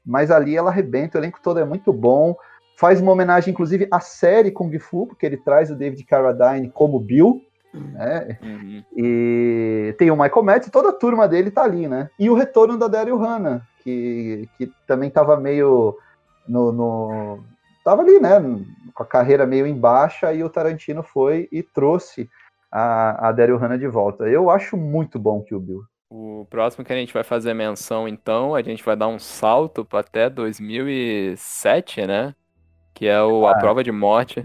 Mas ali ela arrebenta, o elenco todo é muito bom. Faz uma homenagem, inclusive, à série Kung Fu, porque ele traz o David Carradine como Bill. Né? Uhum. E tem o Michael Madsen, toda a turma dele tá ali, né? E o retorno da Daryl Hannah, que, que também estava meio no, no. Tava ali, né? Com a carreira meio em baixa, e o Tarantino foi e trouxe a, a Daryl Hannah de volta. Eu acho muito bom que o Bill. O próximo que a gente vai fazer menção, então, a gente vai dar um salto para até 2007, né? Que é o A Ah. Prova de Morte,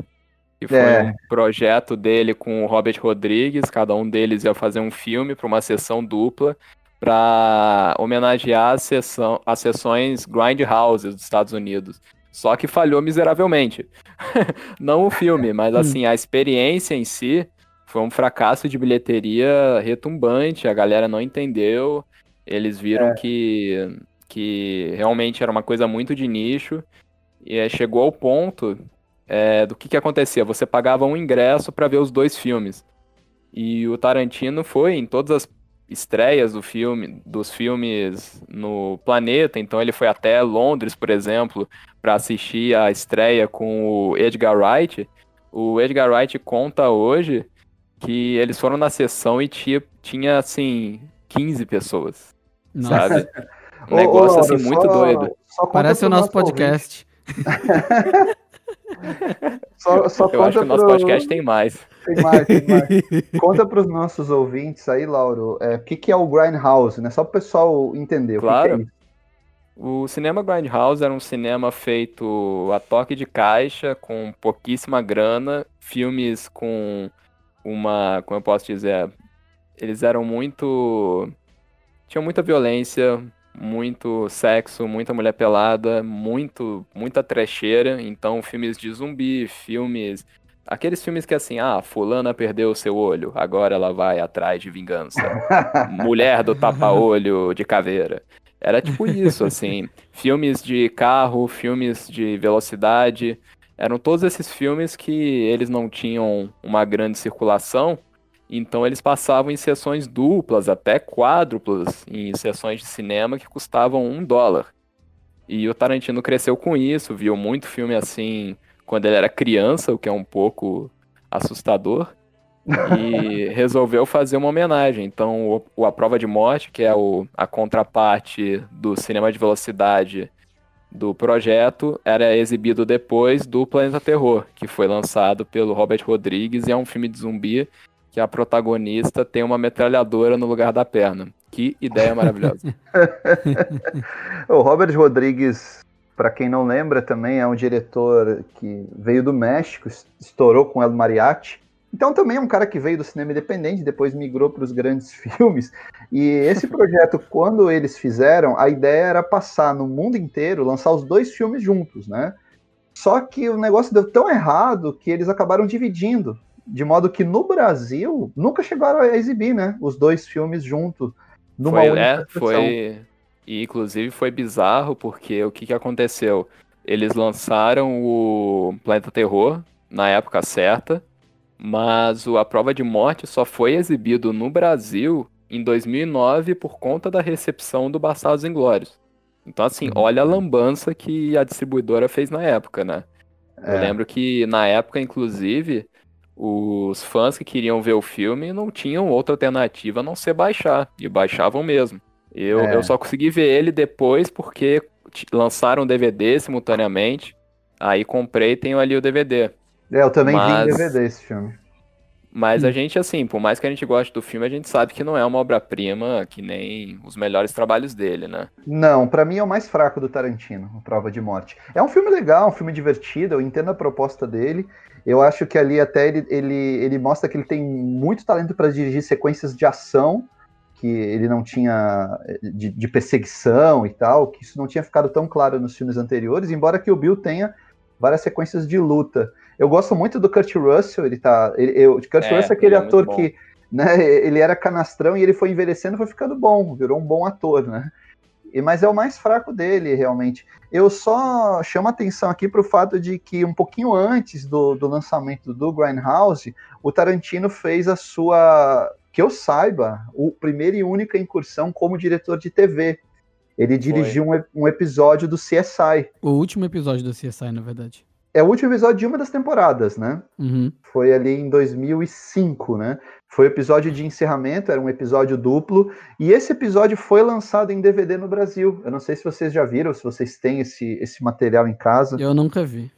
que foi É. um projeto dele com o Robert Rodrigues. Cada um deles ia fazer um filme para uma sessão dupla para homenagear a sessão, as sessões Grindhouse dos Estados Unidos. Só que falhou miseravelmente. *laughs* Não o filme, mas assim, a experiência em si foi um fracasso de bilheteria retumbante, a galera não entendeu, eles viram que, que realmente era uma coisa muito de nicho, e chegou ao ponto é, do que, que acontecia, você pagava um ingresso para ver os dois filmes, e o Tarantino foi em todas as estreias do filme, dos filmes no planeta, então ele foi até Londres, por exemplo, para assistir a estreia com o Edgar Wright, o Edgar Wright conta hoje que eles foram na sessão e tinha, tinha assim, 15 pessoas, Nossa, sabe? *laughs* Um Ô, negócio ô, assim Laura, muito só- doido. só parece o nosso podcast. *laughs* Só, só Eu acho que o nosso pro- podcast tem mais. Tem mais, tem mais. *laughs* Conta para os nossos ouvintes aí, Lauro, é, o que, que é o Grindhouse, né? Só para o pessoal entender. o que Claro. que é isso. O cinema Grindhouse era um cinema feito a toque de caixa, com pouquíssima grana, filmes com uma, como eu posso dizer, eles eram muito, tinham muita violência, muito sexo, muita mulher pelada, muito, muita trecheira, então filmes de zumbi, filmes, aqueles filmes que assim, ah, fulana perdeu o seu olho, agora ela vai atrás de vingança. *laughs* Mulher do tapa-olho de caveira. Era tipo isso, assim. Filmes de carro, filmes de velocidade. Eram todos esses filmes que eles não tinham uma grande circulação, então eles passavam em sessões duplas, até quádruplas, em sessões de cinema que custavam um dólar. E o Tarantino cresceu com isso, viu muito filme assim quando ele era criança, o que é um pouco assustador e *laughs* resolveu fazer uma homenagem. Então, o, A Prova de Morte, que é o, a contraparte do cinema de velocidade do projeto, era exibido depois do Planeta Terror, que foi lançado pelo Robert Rodrigues e é um filme de zumbi que a protagonista tem uma metralhadora no lugar da perna. Que ideia maravilhosa. *laughs* O Robert Rodrigues, para quem não lembra, também é um diretor que veio do México, es- estourou com El Mariachi. Então também é um cara que veio do cinema independente, depois migrou para os grandes *laughs* filmes. E esse projeto, quando eles fizeram, a ideia era passar no mundo inteiro, lançar os dois filmes juntos, né? Só que o negócio deu tão errado que eles acabaram dividindo, de modo que no Brasil nunca chegaram a exibir, né? Os dois filmes juntos numa Foi, única é, sessão. foi. E inclusive foi bizarro, porque o que, que aconteceu? Eles lançaram o Planeta Terror na época certa, mas o A Prova de Morte só foi exibido no Brasil em 2009 por conta da recepção do Bastardos Inglórios. Então, assim, Uhum. olha a lambança que a distribuidora fez na época, né? Eu É. lembro que na época, inclusive, os fãs que queriam ver o filme não tinham outra alternativa a não ser baixar, e baixavam mesmo. Eu, É. eu só consegui ver ele depois porque lançaram o DVD simultaneamente, aí comprei e tenho ali o DVD. É, eu também vi Mas- em DVD esse filme. Mas Hum. a gente, assim, por mais que a gente goste do filme, a gente sabe que não é uma obra-prima que nem os melhores trabalhos dele, né? Não, pra mim é o mais fraco do Tarantino, o Prova de Morte. É um filme legal, um filme divertido, eu entendo a proposta dele. Eu acho que ali até ele, ele, ele mostra que ele tem muito talento para dirigir sequências de ação, que ele não tinha de, de perseguição e tal, que isso não tinha ficado tão claro nos filmes anteriores, embora que o Bill tenha várias sequências de luta. Eu gosto muito do Kurt Russell, ele tá. Ele, eu, Kurt É, Russell é aquele ele é ator bom. que né, ele era canastrão e ele foi envelhecendo e foi ficando bom, virou um bom ator, né? E, mas é o mais fraco dele, realmente. Eu só chamo atenção aqui para o fato de que um pouquinho antes do, do lançamento do Grindhouse, o Tarantino fez a sua, que eu saiba, o primeira e única incursão como diretor de TV. Ele dirigiu um, um episódio do CSI. O último episódio do CSI, na verdade. É o último episódio de uma das temporadas, né? Uhum. Foi ali em 2005, né? Foi o episódio de encerramento, era um episódio duplo, e esse episódio foi lançado em DVD no Brasil. Eu não sei se vocês já viram, se vocês têm esse, esse material em casa. Eu nunca vi.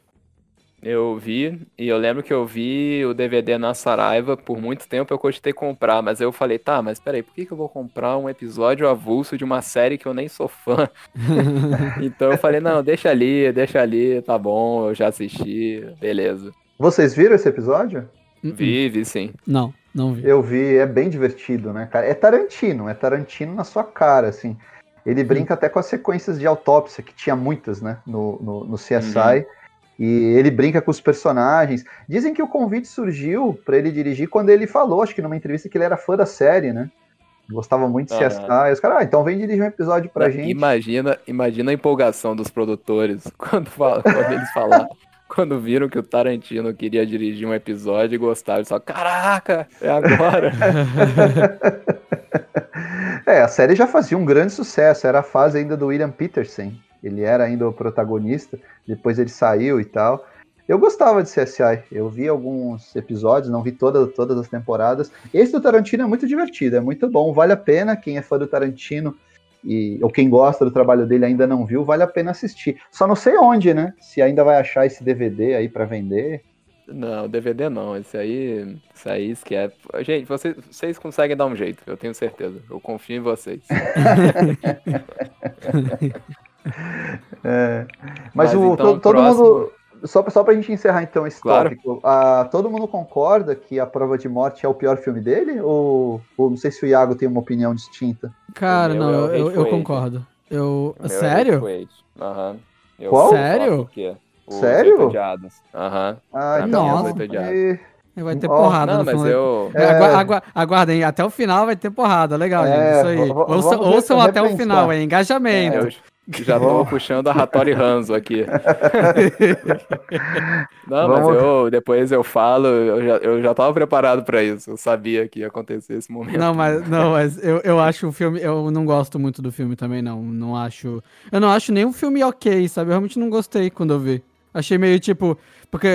Eu vi, e eu lembro que eu vi o DVD na Saraiva, por muito tempo eu cogitei comprar, mas eu falei, tá, mas peraí, por que, que eu vou comprar um episódio avulso de uma série que eu nem sou fã? *laughs* então eu falei, não, deixa ali, deixa ali, tá bom, eu já assisti, beleza. Vocês viram esse episódio? Vi, vi sim. Não, não vi. Eu vi, é bem divertido, né, cara? É Tarantino, é Tarantino na sua cara, assim. Ele brinca até com as sequências de autópsia, que tinha muitas, né, no, no, no CSI. E ele brinca com os personagens. Dizem que o convite surgiu para ele dirigir quando ele falou, acho que numa entrevista, que ele era fã da série, né? Gostava muito de Aham. CSI. E os caras, ah, então vem dirigir um episódio pra gente. Imagina, imagina a empolgação dos produtores *laughs* quando, fala- quando eles falaram. Quando viram que o Tarantino queria dirigir um episódio e gostaram, falaram, caraca, é agora. *laughs* É, a série já fazia um grande sucesso, era a fase ainda do William Peterson. Ele era ainda o protagonista, depois ele saiu e tal. Eu gostava de CSI, eu vi alguns episódios, não vi toda, todas as temporadas. Esse do Tarantino é muito divertido, é muito bom, vale a pena. Quem é fã do Tarantino e, ou quem gosta do trabalho dele ainda não viu, vale a pena assistir. Só não sei onde, né? Se ainda vai achar esse DVD aí pra vender. Não, DVD não, esse aí, esse aí esquece. Gente, vocês, vocês conseguem dar um jeito, eu tenho certeza. Eu confio em vocês. *laughs* *laughs* É, mas Mas o, então, to- todo próximo- mundo. Só, só pra gente encerrar então esse Claro. tópico, ah, todo mundo concorda que a prova de morte é o pior filme dele? Ou, ou não sei se o Iago tem uma opinião distinta? Cara, meu não, é eu, eu, eu concordo. Eu. Meu é Sério? Aham. Eu Qual? Sério? O Sério? Aham. Ah, Pra então. é e- Vai ter Ó, porrada Não, no mas eu. É. Agua- aguardem, até o final vai ter porrada. Legal, gente. É, Isso aí. Ouçam, ouçam até o final, hein? Engajamento. Eu já tô puxando a Hattori Hanzo aqui. *laughs* Não, mas Vamos- eu depois eu falo, eu já, eu já tava preparado pra isso. Eu sabia que ia acontecer esse momento. Não, mas, não, mas eu, eu acho o filme. Eu não gosto muito do filme também, não. Não acho. Eu não acho nenhum filme ok, sabe? Eu realmente não gostei quando eu vi. Achei meio tipo. Porque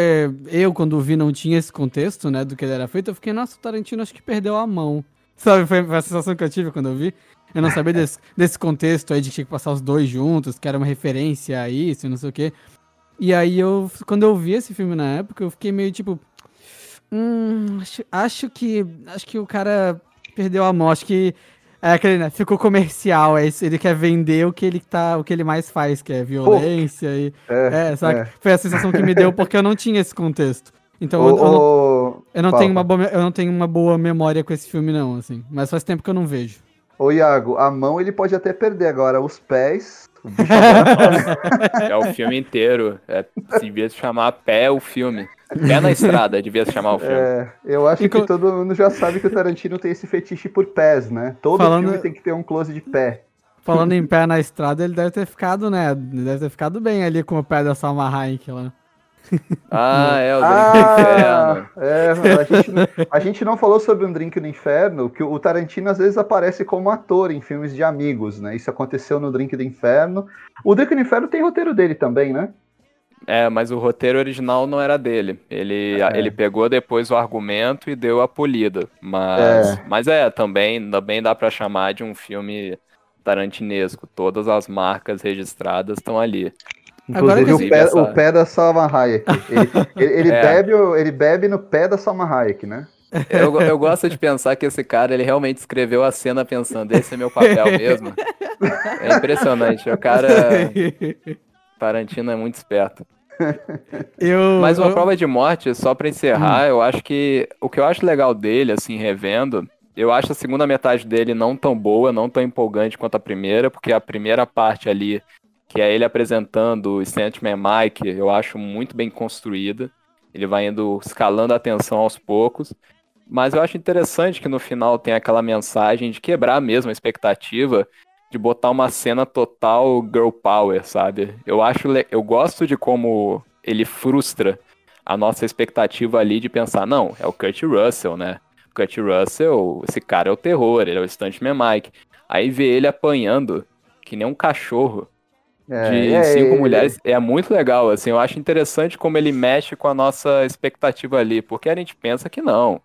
eu, quando vi, não tinha esse contexto, né, do que ele era feito. Eu fiquei, nossa, o Tarantino acho que perdeu a mão. Sabe? Foi a sensação que eu tive quando eu vi. Eu não sabia desse, desse contexto aí de que tinha que passar os dois juntos, que era uma referência a isso não sei o quê. E aí eu, quando eu vi esse filme na época, eu fiquei meio tipo. Hum, acho, acho que. Acho que o cara perdeu a mão. Acho que. É aquele, né? Ficou comercial. É isso, ele quer vender o que ele tá. O que ele mais faz, que é violência e. É, É, sabe? é. Foi a sensação que me deu porque eu não tinha esse contexto. Então eu, o- eu não, o- eu não fala, tenho uma boa, eu não tenho uma boa memória com esse filme, não, assim. Mas faz tempo que eu não vejo. Ô, Iago, a mão ele pode até perder agora, os pés. É o filme inteiro. É, devia se chamar Pé o filme. Pé na estrada, devia se chamar o filme. É, eu acho Inclu- que todo mundo já sabe que o Tarantino tem esse fetiche por pés, né? Todo Falando- filme tem que ter um close de pé. Falando em pé na estrada, ele deve ter ficado, né? Ele deve ter ficado bem ali com o pé da Salma Hayek lá. Ah, é, o Drink do Inferno. Ah, é, a gente, não- a gente não falou sobre um Drink no Inferno, que o Tarantino às vezes aparece como ator em filmes de amigos, né? Isso aconteceu no Drink do Inferno. O Drink no Inferno tem roteiro dele também, né? É, mas o roteiro original não era dele. Ele, É. ele pegou depois o argumento e deu a polida. Mas É. mas é, também, também dá pra chamar de um filme tarantinesco. Todas as marcas registradas estão ali. Agora Inclusive o, pé, essa- o pé da Salma Hayek. Ele, ele- ele *laughs* É. bebe, ele bebe no pé da Salma Hayek, né? Eu, eu gosto de pensar que esse cara, ele realmente escreveu a cena pensando, esse é meu papel mesmo. É impressionante. O cara, Tarantino é muito esperto. eu, Mas uma eu- prova de morte, só pra encerrar, eu acho que o que eu acho legal dele, assim, revendo, eu acho a segunda metade dele não tão boa, não tão empolgante quanto a primeira, porque a primeira parte ali, que é ele apresentando o Sandman Mike, eu acho muito bem construída. Ele vai indo escalando a tensão aos poucos. Mas eu acho interessante que no final tem aquela mensagem de quebrar mesmo a expectativa de botar uma cena total girl power, sabe? Eu acho, eu gosto de como ele frustra a nossa expectativa ali de pensar, não, é o Kurt Russell, né? O Kurt Russell, esse cara é o terror, ele é o Stuntman Mike. Aí vê ele apanhando que nem um cachorro É, de é, cinco ele- mulheres é muito legal, assim, eu acho interessante como ele mexe com a nossa expectativa ali, porque a gente pensa que não.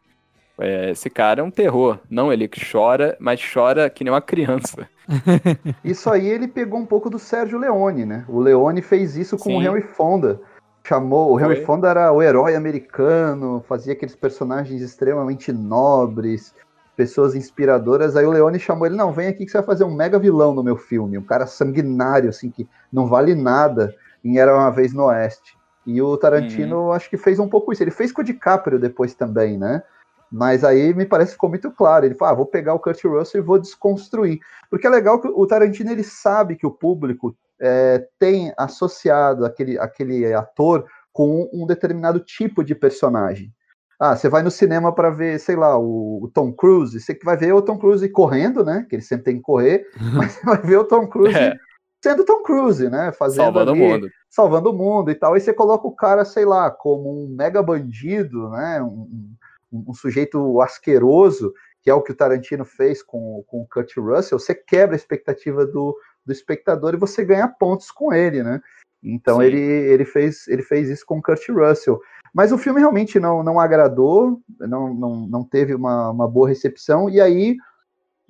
É, esse cara é um terror. Não, ele chora, mas chora que nem uma criança. *laughs* Isso aí ele pegou um pouco do Sérgio Leone, né? O Leone fez isso com o Sim. Henry Fonda. Chamou, o Henry Foi. Fonda era o herói americano, fazia aqueles personagens extremamente nobres, pessoas inspiradoras. Aí o Leone chamou ele, não, vem aqui que você vai fazer um mega vilão no meu filme, um cara sanguinário, assim, que não vale nada em Era Uma Vez no Oeste. E o Tarantino acho que fez um pouco isso. Ele fez com o DiCaprio depois também, né? Mas aí me parece que ficou muito claro. Ele falou: ah, vou pegar o Kurt Russell e vou desconstruir. Porque é legal que o Tarantino ele sabe que o público é, tem associado aquele, aquele ator com um determinado tipo de personagem. Ah, você vai no cinema para ver, sei lá, o, o Tom Cruise, você vai ver o Tom Cruise correndo, né? Que ele sempre tem que correr, mas você vai ver o Tom Cruise É. sendo Tom Cruise, né? Fazendo Salvando o ali- mundo. salvando o mundo e tal. Aí você coloca o cara, sei lá, como um mega bandido, né? Um, um- um sujeito asqueroso, que é o que o Tarantino fez com, com o Kurt Russell, você quebra a expectativa do, do espectador e você ganha pontos com ele, né? Então Sim. ele, ele, fez, ele fez isso com o Kurt Russell. Mas o filme realmente não, não agradou, não, não, não teve uma, uma boa recepção, e aí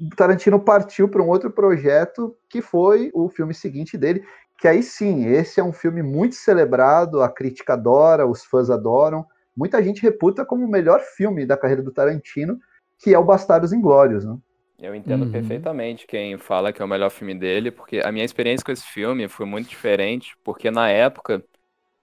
o Tarantino partiu para um outro projeto que foi o filme seguinte dele, que aí sim, esse é um filme muito celebrado, a crítica adora, os fãs adoram, muita gente reputa como o melhor filme da carreira do Tarantino, que é o Bastardos Inglórios, né? Eu entendo Uhum. perfeitamente quem fala que é o melhor filme dele, porque a minha experiência com esse filme foi muito diferente, porque na época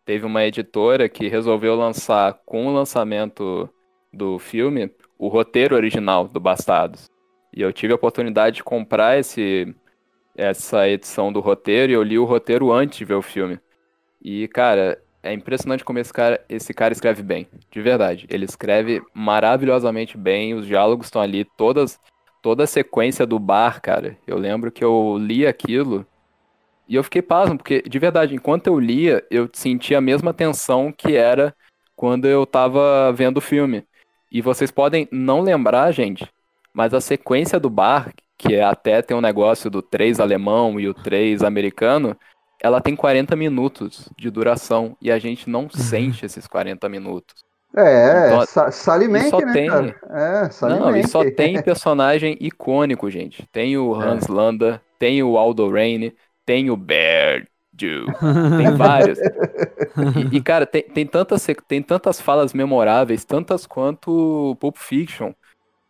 teve uma editora que resolveu lançar, com o lançamento do filme, o roteiro original do Bastardos. E eu tive a oportunidade de comprar esse, essa edição do roteiro e eu li o roteiro antes de ver o filme. E, cara, é impressionante como esse cara, esse cara escreve bem, de verdade. Ele escreve maravilhosamente bem, os diálogos estão ali, todas toda a sequência do bar, cara. Eu lembro que eu li aquilo e eu fiquei pasmo, porque de verdade, enquanto eu lia, eu sentia a mesma tensão que era quando eu tava vendo o filme. E vocês podem não lembrar, gente, mas a sequência do bar, que é até tem um negócio do 3 alemão e o 3 americano, ela tem 40 minutos de duração e a gente não sente esses 40 minutos. É, Então, Sa- Sally e Menke, só né, tem- cara? É, Não, e só tem *laughs* personagem icônico, gente. Tem o Hans Landa, tem o Aldo Raine, tem o Bear Jew, tem *laughs* vários. E, e, cara, tem, tem, tantas, tem tantas falas memoráveis, tantas quanto Pulp Fiction.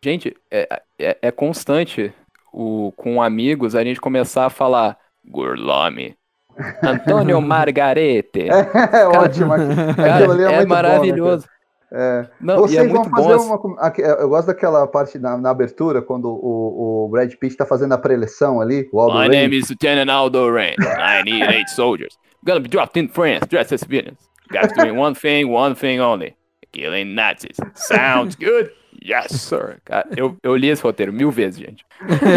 Gente, é, é, é constante o, com amigos a gente começar a falar Gurlami, Antônio *laughs* Margarete. É, ótimo. Aquilo Cara, ali é, muito bom, né, maravilhoso. cara? É. Não, e Vocês é vão fazer bom. assim. uma. Eu gosto daquela parte na, na abertura, quando o, o Brad Pitt tá fazendo a preleção ali, o Aldo My Raine. name is Lieutenant Aldo Rain. I need eight soldiers. Gonna be dropped in France, dressed as civilians. Guys doing one thing, one thing only. Killing Nazis. Sounds good? Yes, sir. Cara, eu, eu li esse roteiro mil vezes, gente.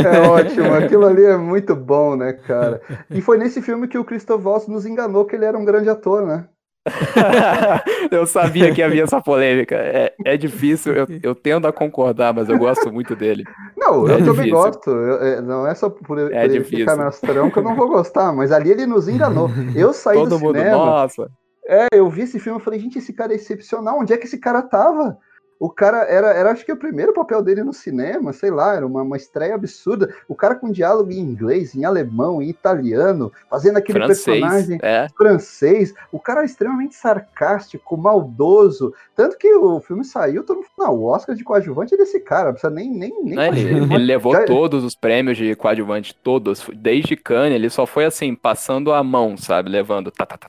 É ótimo, aquilo ali é muito bom, né, cara? E foi nesse filme que o Christoph Waltz nos enganou que ele era um grande ator, né? *laughs* eu sabia que havia essa polêmica. É, é difícil, eu, eu tendo a concordar, mas eu gosto muito dele. Não, É eu também difícil. gosto. eu- é, não é só por, ele- É por ele difícil. ficar nas troncas que eu não vou gostar, mas ali ele nos enganou. Eu *laughs* saí Todo do mundo, cinema, nossa. é, eu vi esse filme e falei, gente, esse cara é excepcional. Onde é que esse cara tava? O cara era, era acho que o primeiro papel dele no cinema, sei lá, era uma, uma estreia absurda. O cara com diálogo em inglês, em alemão, em italiano, fazendo aquele Francês, personagem é. francês. O cara é extremamente sarcástico, maldoso. Tanto que o filme saiu, todo mundo falou, o Oscar de coadjuvante é desse cara, não precisa nem. nem, nem Não, ele, ele levou Já- todos os prêmios de coadjuvante, todos. Desde Cannes, ele só foi assim, passando a mão, sabe? Levando. tá, tá, tá.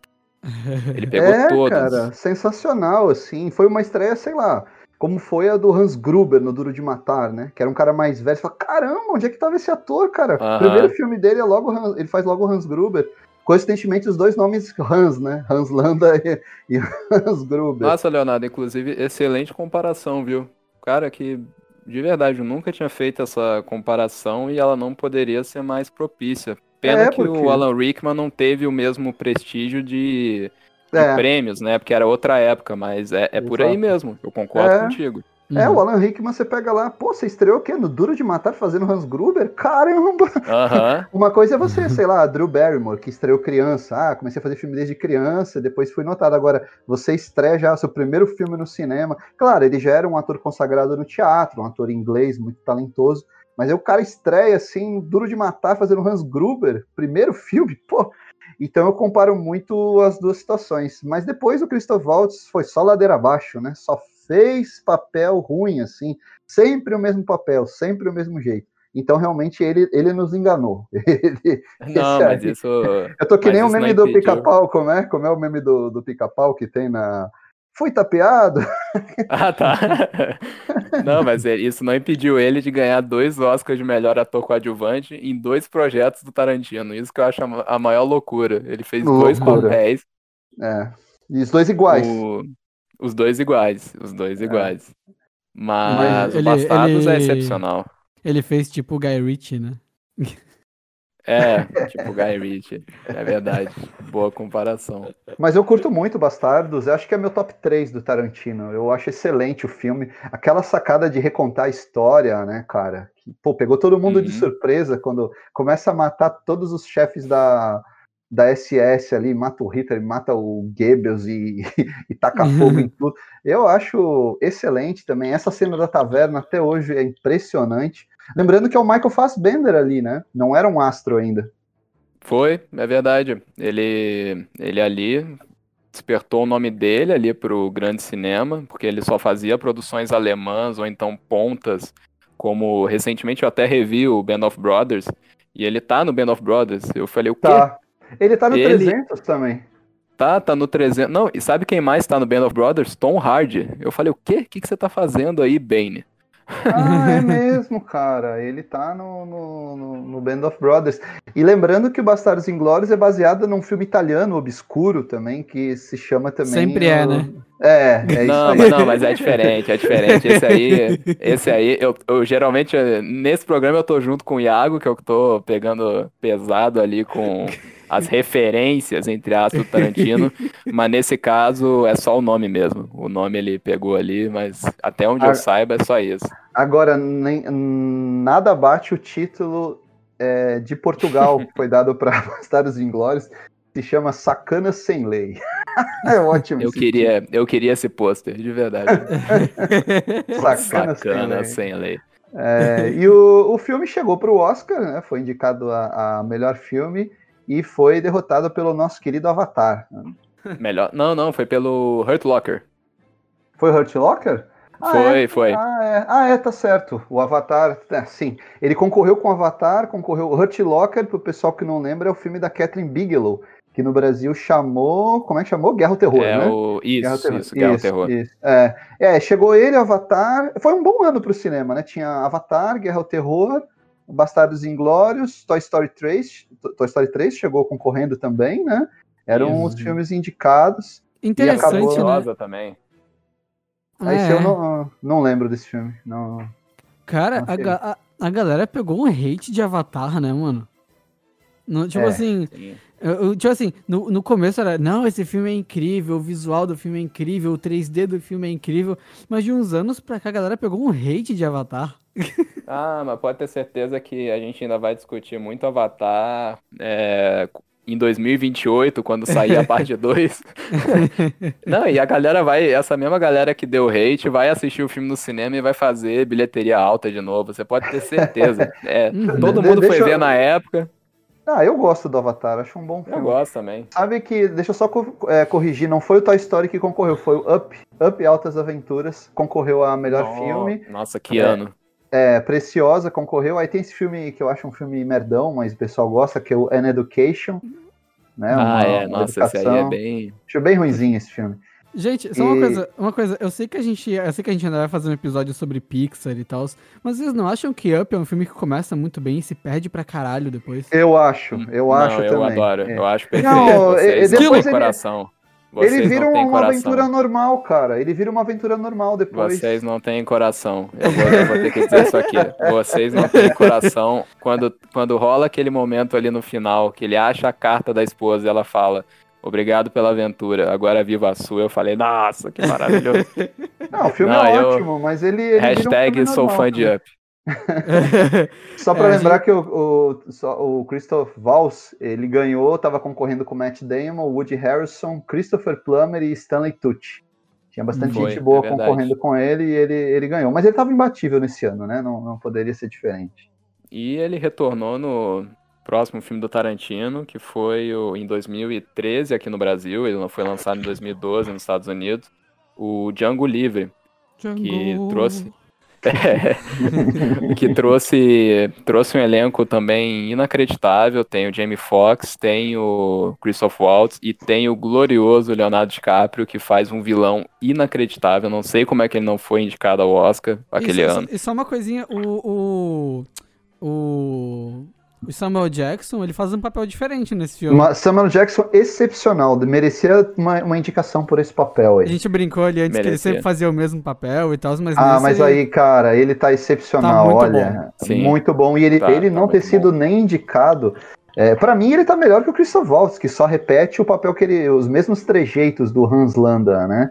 Ele pegou é, todos. cara, sensacional, assim. Foi uma estreia, sei lá, como foi a do Hans Gruber no Duro de Matar, né? Que era um cara mais velho. Você fala, caramba, onde é que tava esse ator, cara? O primeiro filme dele é logo Hans- ele faz logo Hans Gruber. Coincidentemente, os dois nomes Hans, né? Hans Landa *laughs* e, e Hans Gruber. Nossa, Leonardo, inclusive, excelente comparação, viu? Cara, que de verdade, eu nunca tinha feito essa comparação e ela não poderia ser mais propícia. Pena É, que porque- o Alan Rickman não teve o mesmo prestígio de É. prêmios, né? Porque era outra época, mas é, é por aí mesmo. Eu concordo É. contigo. É, Uhum. o Alan Rickman, você pega lá, pô, você estreou o quê? No Duro de Matar fazendo Hans Gruber? Caramba! Aham. *laughs* Uma coisa é você, sei lá, Drew Barrymore, que estreou criança. Ah, comecei a fazer filme desde criança, depois fui notado. Agora, você estreia já seu primeiro filme no cinema. Claro, ele já era um ator consagrado no teatro, um ator inglês muito talentoso. Mas aí o cara estreia assim, Duro de Matar, fazendo Hans Gruber, primeiro filme, pô. Então eu comparo muito as duas situações. Mas depois o Christoph Waltz foi só ladeira abaixo, né? Só fez papel ruim, assim. Sempre o mesmo papel, sempre o mesmo jeito. Então, realmente, ele, ele nos enganou. *laughs* Ele- Não, mas aí- isso. eu tô que nem o meme do pica-pau, como é? Como é o meme do, do pica-pau que tem na. Fui tapeado? *laughs* Ah, tá. Não, mas é- isso não impediu ele de ganhar dois Oscars de melhor ator coadjuvante em dois projetos do Tarantino. Isso que eu acho a ma- a maior loucura. Ele fez dois Loucura. papéis, É. E os dois iguais. o- os dois iguais, os dois É. iguais. Mas Mas o ele- Bastardos é ele- excepcional. Ele fez tipo o Guy Ritchie, né? *laughs* É, tipo Guy Ritchie. É verdade. Boa comparação. Mas eu curto muito Bastardos. Eu acho que é meu top 3 do Tarantino. Eu acho excelente o filme. Aquela sacada de recontar a história, né, cara? Que, pô, pegou todo mundo de Uhum. surpresa quando começa a matar todos os chefes da, da SS ali, mata o Hitler, mata o Goebbels e, *laughs* e taca fogo em *laughs* tudo. Eu acho excelente também. Essa cena da taverna até hoje é impressionante. Lembrando que é o Michael Fassbender ali, né? Não era um astro ainda. Foi, é verdade. Ele, ele ali despertou o nome dele ali pro grande cinema, porque ele só fazia produções alemãs ou então pontas, como recentemente eu até revi o Band of Brothers, e ele tá no Band of Brothers. Eu falei, o quê? Tá. Ele tá no Ele- 300 também. Tá, tá no 300. Não, e sabe quem mais tá no Band of Brothers? Tom Hardy. Eu falei, o quê? O que, que você tá fazendo aí, Bane? Ah, é *laughs* mesmo, cara. Ele tá no, no, no, no Band of Brothers. E lembrando que o Bastardos Inglórios é baseado num filme italiano obscuro também, que se chama também. Sempre é, o- né? É, é não, isso mas, aí. não, mas é diferente, é diferente. Esse aí, esse aí, eu, eu geralmente, nesse programa eu tô junto com o Iago, que eu tô pegando pesado ali com as referências, entre aspas, do Tarantino, *laughs* mas nesse caso é só o nome mesmo. O nome ele pegou ali, mas até onde eu saiba é só isso. Agora, nem, nada bate o título é, de Portugal que foi dado para *laughs* Bastardos Inglórios. Se chama Sacanas Sem Lei. *laughs* é ótimo. Eu queria, eu queria esse pôster, de verdade. título. Sacanas Sem Sacana, Lei. sem lei. É, e o, o filme chegou para o Oscar, né? Foi indicado a, a melhor filme e foi derrotado pelo nosso querido Avatar. né? Melhor. Não, não, foi pelo Hurt Locker. Foi Hurt Locker? Ah, Foi, é? foi. Ah é. ah, é, tá certo. O Avatar, é, sim. Ele concorreu com o Avatar, concorreu. O Hurt Locker, pro pessoal que não lembra, é o filme da Catherine Bigelow, que no Brasil chamou. Como é que chamou? Guerra ao Terror, É né? o. Guerra ao Isso, Terror. isso, Guerra ao Isso, Terror. isso. É. é, chegou ele, Avatar. Foi um bom ano pro cinema, né? Tinha Avatar, Guerra ao Terror, Bastardos Inglórios, Toy Story 3. To- Toy Story 3 chegou concorrendo também, né? Eram os filmes indicados. Interessante, acabou- né? Rosa também. Aí É. eu não, não lembro desse filme. Não. Cara, Não a, a, a galera pegou um hate de Avatar, né, mano? No, tipo É. assim, Sim. eu, eu- tipo assim, no, no começo era, não, esse filme é incrível, o visual do filme é incrível, o 3D do filme é incrível, mas de uns anos pra cá a galera pegou um hate de Avatar. *laughs* Ah, mas pode ter certeza que a gente ainda vai discutir muito Avatar é, em 2028, quando sair a *laughs* parte 2. Não, e a galera vai, essa mesma galera que deu hate, vai assistir o filme no cinema e vai fazer bilheteria alta de novo. Você pode ter certeza. *laughs* É, Uhum. todo mundo foi eu- ver na época. Ah, eu gosto do Avatar, acho um bom Eu filme. gosto também. Sabe que, deixa eu só é, corrigir, não foi o Toy Story que concorreu, foi o Up, Up Altas Aventuras, concorreu a melhor No- filme. Nossa, que É. ano. É, Preciosa concorreu. Aí tem esse filme que eu acho um filme merdão, mas o pessoal gosta, que é o An Education. Né, Ah, uma- é, uma nossa, esse aí é educação. bem. Acho bem ruimzinho esse filme. Gente, só uma E- coisa, uma coisa, eu sei que a gente, eu sei que a gente ainda vai fazer um episódio sobre Pixar e tal, mas vocês não acham que Up é um filme que começa muito bem e se perde pra caralho depois? Eu acho, eu Não, acho eu também. adoro. É. Eu acho perfeito. Não, Vocês e- não depois ele- coração. Vocês Ele vira uma coração. aventura normal, cara. Ele vira uma aventura normal depois. Vocês não têm coração. Eu vou, eu vou ter que dizer isso aqui. *laughs* Vocês não têm coração. Quando, quando rola aquele momento ali no final, que ele acha a carta da esposa e ela fala: Obrigado pela aventura, agora viva a sua. Eu falei, nossa, que maravilhoso. *laughs* Não, o filme Não, é eu- ótimo, mas ele. ele um Hashtag filme sou normal fã de. Up. *laughs* Só pra É, lembrar que o, o, só- o Christoph Waltz, ele ganhou, tava concorrendo com Matt Damon, Woody Harrison, Christopher Plummer e Stanley Tucci. Tinha bastante Foi, gente boa é concorrendo com ele e ele, ele ganhou. Mas ele tava imbatível nesse ano, né? Não, não poderia ser diferente. E ele retornou no próximo filme do Tarantino, que foi o, em 2013 aqui no Brasil. Ele não foi lançado em 2012 nos Estados Unidos. O Django Livre, que Django. Trouxe que trouxe trouxe um elenco também inacreditável. Tem o Jamie Foxx, tem o Christoph Waltz e tem o glorioso Leonardo DiCaprio, que faz um vilão inacreditável. Não sei como é que ele não foi indicado ao Oscar aquele só- ano. E só uma coisinha, o, o, o, o Samuel Jackson, ele faz um papel diferente nesse filme. Uma- Samuel Jackson excepcional, merecia uma, uma indicação por esse papel A aí. gente brincou ali antes que ele Merecia. sempre fazia o mesmo papel e tal, mas Ah, mas ele- aí, cara, ele tá excepcional, Tá muito olha. bom. Muito bom. E ele, Tá, ele tá não ter sido nem indicado. É, para mim, ele tá melhor que o Christoph Waltz, que só repete o papel que ele. os mesmos trejeitos do Hans Landa, né?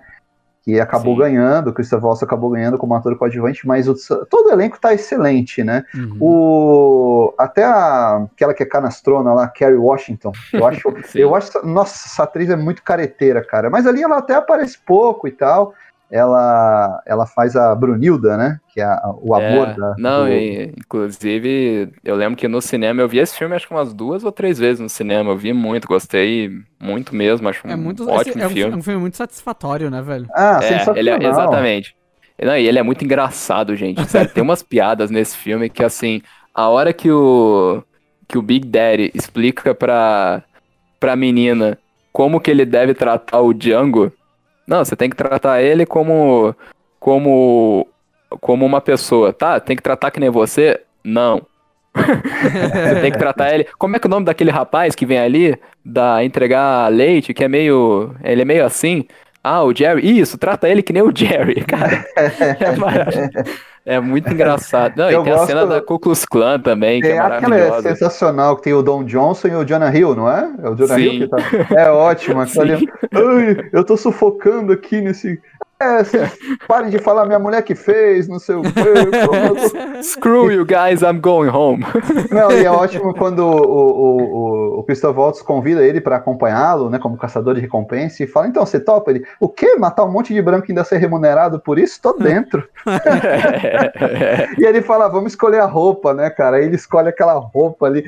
Que acabou Sim. ganhando, o Christoph Waltz acabou ganhando como ator coadjuvante, mas o- todo o elenco tá excelente, né? Uhum. O, até a, aquela que é canastrona lá, Kerry Washington, eu acho, *laughs* eu acho, nossa, essa atriz é muito careteira, cara. Mas ali ela até aparece pouco e tal. Ela, ela faz a Brunilda, né? Que é a- o amor É, da. Não, do- e, inclusive, eu lembro que no cinema, eu vi esse filme acho que umas duas ou três vezes no cinema. Eu vi muito, gostei muito mesmo, acho um É muito ótimo é um, filme. é um filme muito satisfatório, né, velho? Ah, É, sensacional. ele é, exatamente. Não, e ele é muito engraçado, gente. Sério, tem umas piadas nesse filme que, assim, a hora que o, que o Big Daddy explica pra, pra menina como que ele deve tratar o Django, não, você tem que tratar ele como, como, como uma pessoa, tá? Tem que tratar que nem você? Não. *laughs* Você tem que tratar ele. Como é que é o nome daquele rapaz que vem ali da entregar leite, que é meio. Ele é meio assim? Ah, o Jerry. Isso, trata ele que nem o Jerry, *laughs* cara. É, maravilhoso. É muito engraçado. Não, Eu e tem a gosto- cena da Ku Klux Klan também, que Tem é aquela é maravilhosa. sensacional que tem o Don Johnson e o Jonah Hill, não é? É o Jonah Sim. Hill que tá. É ótimo. *laughs* aquela Ai, eu tô sufocando aqui nesse. É, vocês parem de falar minha mulher que fez, não sei o quê. *laughs* Screw you guys, I'm going home. *laughs* Não, e é ótimo quando o, o, o, o Christoph Waltz convida ele pra acompanhá-lo, né, como caçador de recompensa, e fala, então, você topa? Ele, o quê? Matar um monte de branco e ainda ser remunerado por isso? Tô dentro. *laughs* E ele fala, vamos escolher a roupa, né, cara? Aí ele escolhe aquela roupa ali,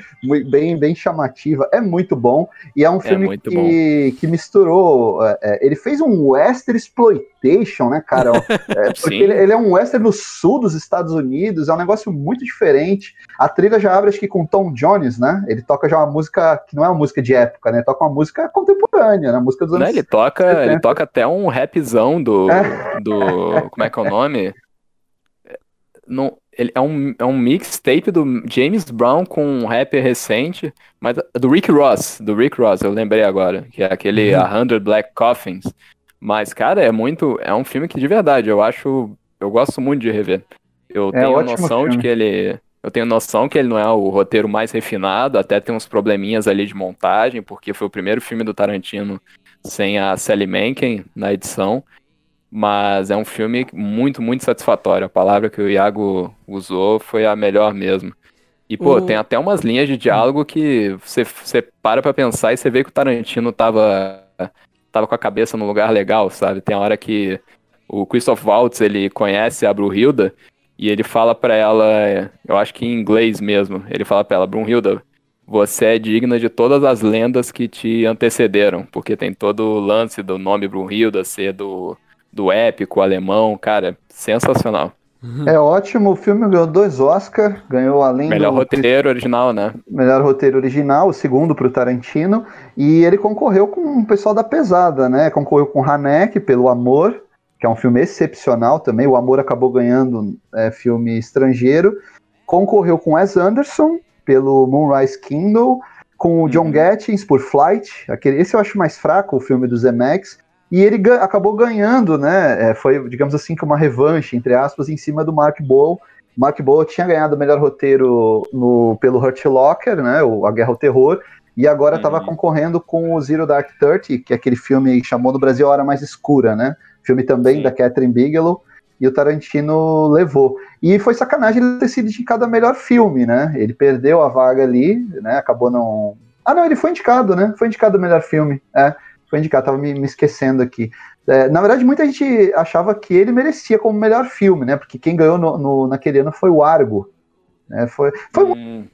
bem, bem chamativa. É muito bom. E é um filme muito que, que misturou. é, é, ele fez um western exploitation, né, cara? *laughs* É, porque ele, ele é um western no sul dos Estados Unidos, é um negócio muito diferente. A trilha já abre, acho que com Tom Jones, né? Ele toca já uma música que não é uma música de época, né? Toca uma música contemporânea, né? Música dos Não, anos ele toca, 70. ele toca até um rapzão do, do, como é que é o nome? Não, ele é um, é um mixtape do James Brown com um rapper recente, mas do Rick Ross, do Rick Ross, eu lembrei agora, que é aquele A Hundred Black Coffins. Mas, cara, é muito, é um filme que de verdade, eu acho, eu gosto muito de rever. Eu É tenho noção de filme. que ele, eu tenho noção que ele não é o roteiro mais refinado, até tem uns probleminhas ali de montagem, porque foi o primeiro filme do Tarantino sem a Sally Menken na edição, mas é um filme muito, muito satisfatório. A palavra que o Iago usou foi a melhor mesmo. E, pô, O- tem até umas linhas de diálogo que você, você para pra pensar e você vê que o Tarantino tava, tava com a cabeça no lugar legal, sabe? Tem a hora que o Christoph Waltz, ele conhece a Brunhilda e ele fala pra ela, eu acho que em inglês mesmo, ele fala pra ela, Brunhilda, você é digna de todas as lendas que te antecederam, porque tem todo o lance do nome Brunhilda ser do, do épico alemão, cara, sensacional. É ótimo, o filme ganhou dois Oscars, ganhou além Melhor do roteiro original, né? melhor roteiro original, o segundo para o Tarantino, e ele concorreu com o pessoal da pesada, né? Concorreu com Haneke pelo Amor, que é um filme excepcional também. O Amor acabou ganhando é, filme estrangeiro. Concorreu com Wes Anderson pelo Moonrise Kingdom, com o John Uhum. Gattins por Flight. Aquele, esse eu acho mais fraco, o filme do Zemeckis. E ele acabou ganhando, né? é, foi, digamos assim, que uma revanche, entre aspas, em cima do Mark Bowl. Mark Bowl tinha ganhado o melhor roteiro no, pelo Hurt Locker, né? O, a Guerra ao Terror. E agora estava Uhum. concorrendo com o Zero Dark Thirty, que é aquele filme que chamou no Brasil A Hora Mais Escura, né? filme também Sim. da Catherine Bigelow, e o Tarantino levou. E foi sacanagem ele ter sido indicado a melhor filme, né? Ele perdeu a vaga ali, né? Acabou não. Ah, não, ele foi indicado, né? Foi indicado a melhor filme. É, foi indicado, tava me, me esquecendo aqui. É, na verdade, muita gente achava que ele merecia como melhor filme, né? Porque quem ganhou no, no- naquele ano foi o Argo. Né? Foi, foi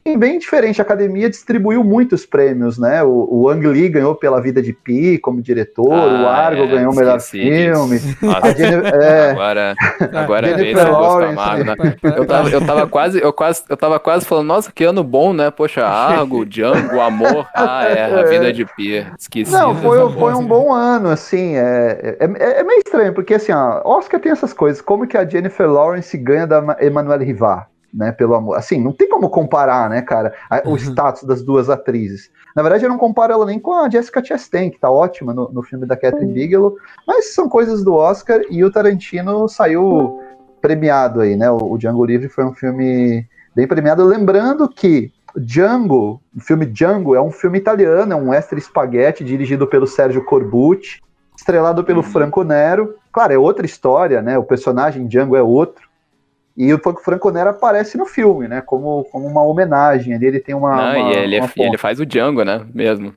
Hum, bem diferente. A academia distribuiu muitos prêmios, né? O, o Ang Lee ganhou pela Vida de Pi como diretor, o Ah, Argo é, ganhou o melhor filme. *laughs* é, agora, agora Jennifer gosto Lawrence, amargo, né? Eu tava, eu tava quase, eu quase, eu tava quase falando, nossa, que ano bom, né? Poxa, Argo, *laughs* Django, Amor, ah, é, a vida de Pia, esqueci. Não, foi, foi um bom ano, assim. É, é, é- é meio estranho, porque assim, ó, Oscar tem essas coisas. Como que a Jennifer Lawrence ganha da Ma- Emmanuelle Rivar, né? Pelo amor. Assim, não tem como comparar, né, cara, a- o status das duas atrizes. Na verdade, eu não comparo ela nem com a Jessica Chastain, que tá ótima no, no filme da Catherine Bigelow, mas são coisas do Oscar e o Tarantino saiu premiado aí, né? O, o Django Livre foi um filme bem premiado. Lembrando que Django, o filme Django é um filme italiano, é um extra spaghetti dirigido pelo Sérgio Corbucci, estrelado pelo Franco Nero. Claro, é outra história, né? O personagem Django é outro. E o Franco Nero aparece no filme, né? Como, como uma homenagem ali. Ele tem uma. Não, uma- e ele, uma ele faz o Django, né? Mesmo.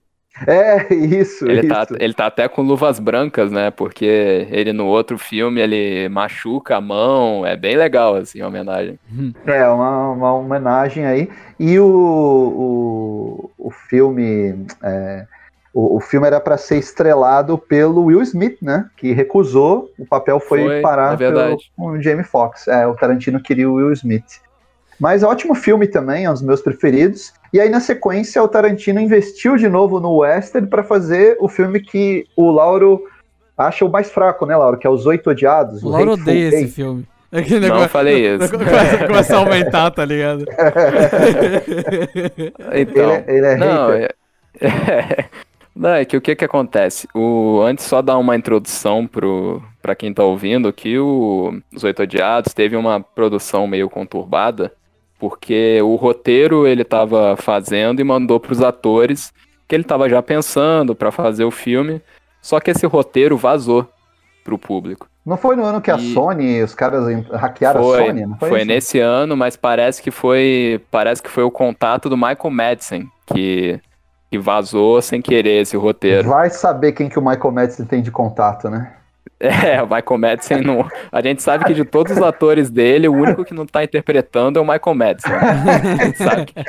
É, isso. Ele isso. tá, ele tá até com luvas brancas, né? Porque ele no outro filme ele machuca a mão. É bem legal, assim, a homenagem. É, uma, uma homenagem aí. E o, o, o filme. é, o, o filme era para ser estrelado pelo Will Smith, né? Que recusou. O papel foi, Foi, parar é pelo, com o Jamie Foxx. É, o Tarantino queria o Will Smith. Mas ótimo filme também, é um dos meus preferidos. E aí, na sequência, o Tarantino investiu de novo no Western para fazer o filme que o Lauro acha o mais fraco, né, Lauro? Que é Os Oito Odiados. O Lauro Hateful odeia esse Eight. filme. Aquele Não falei *laughs* isso. Começa, começa a aumentar, tá ligado? *laughs* Então, Ele, é- ele é não, hater. é, *laughs* não, é que o que que acontece? O, antes só dar uma introdução pro, pra quem tá ouvindo, que o Os Oito Odiados teve uma produção meio conturbada, porque o roteiro ele tava fazendo e mandou pros atores, que ele tava já pensando pra fazer o filme, só que esse roteiro vazou pro público. Não foi no ano que a E- Sony, os caras hackearam Foi, a Sony? Não foi, foi isso? nesse ano, mas parece que foi, parece que foi o contato do Michael Madsen que, que vazou sem querer esse roteiro. Vai saber quem que o Michael Madsen tem de contato, né? *laughs* É, o Michael Madsen não. A gente sabe que de todos os atores dele, o único que não tá interpretando é o Michael Madsen.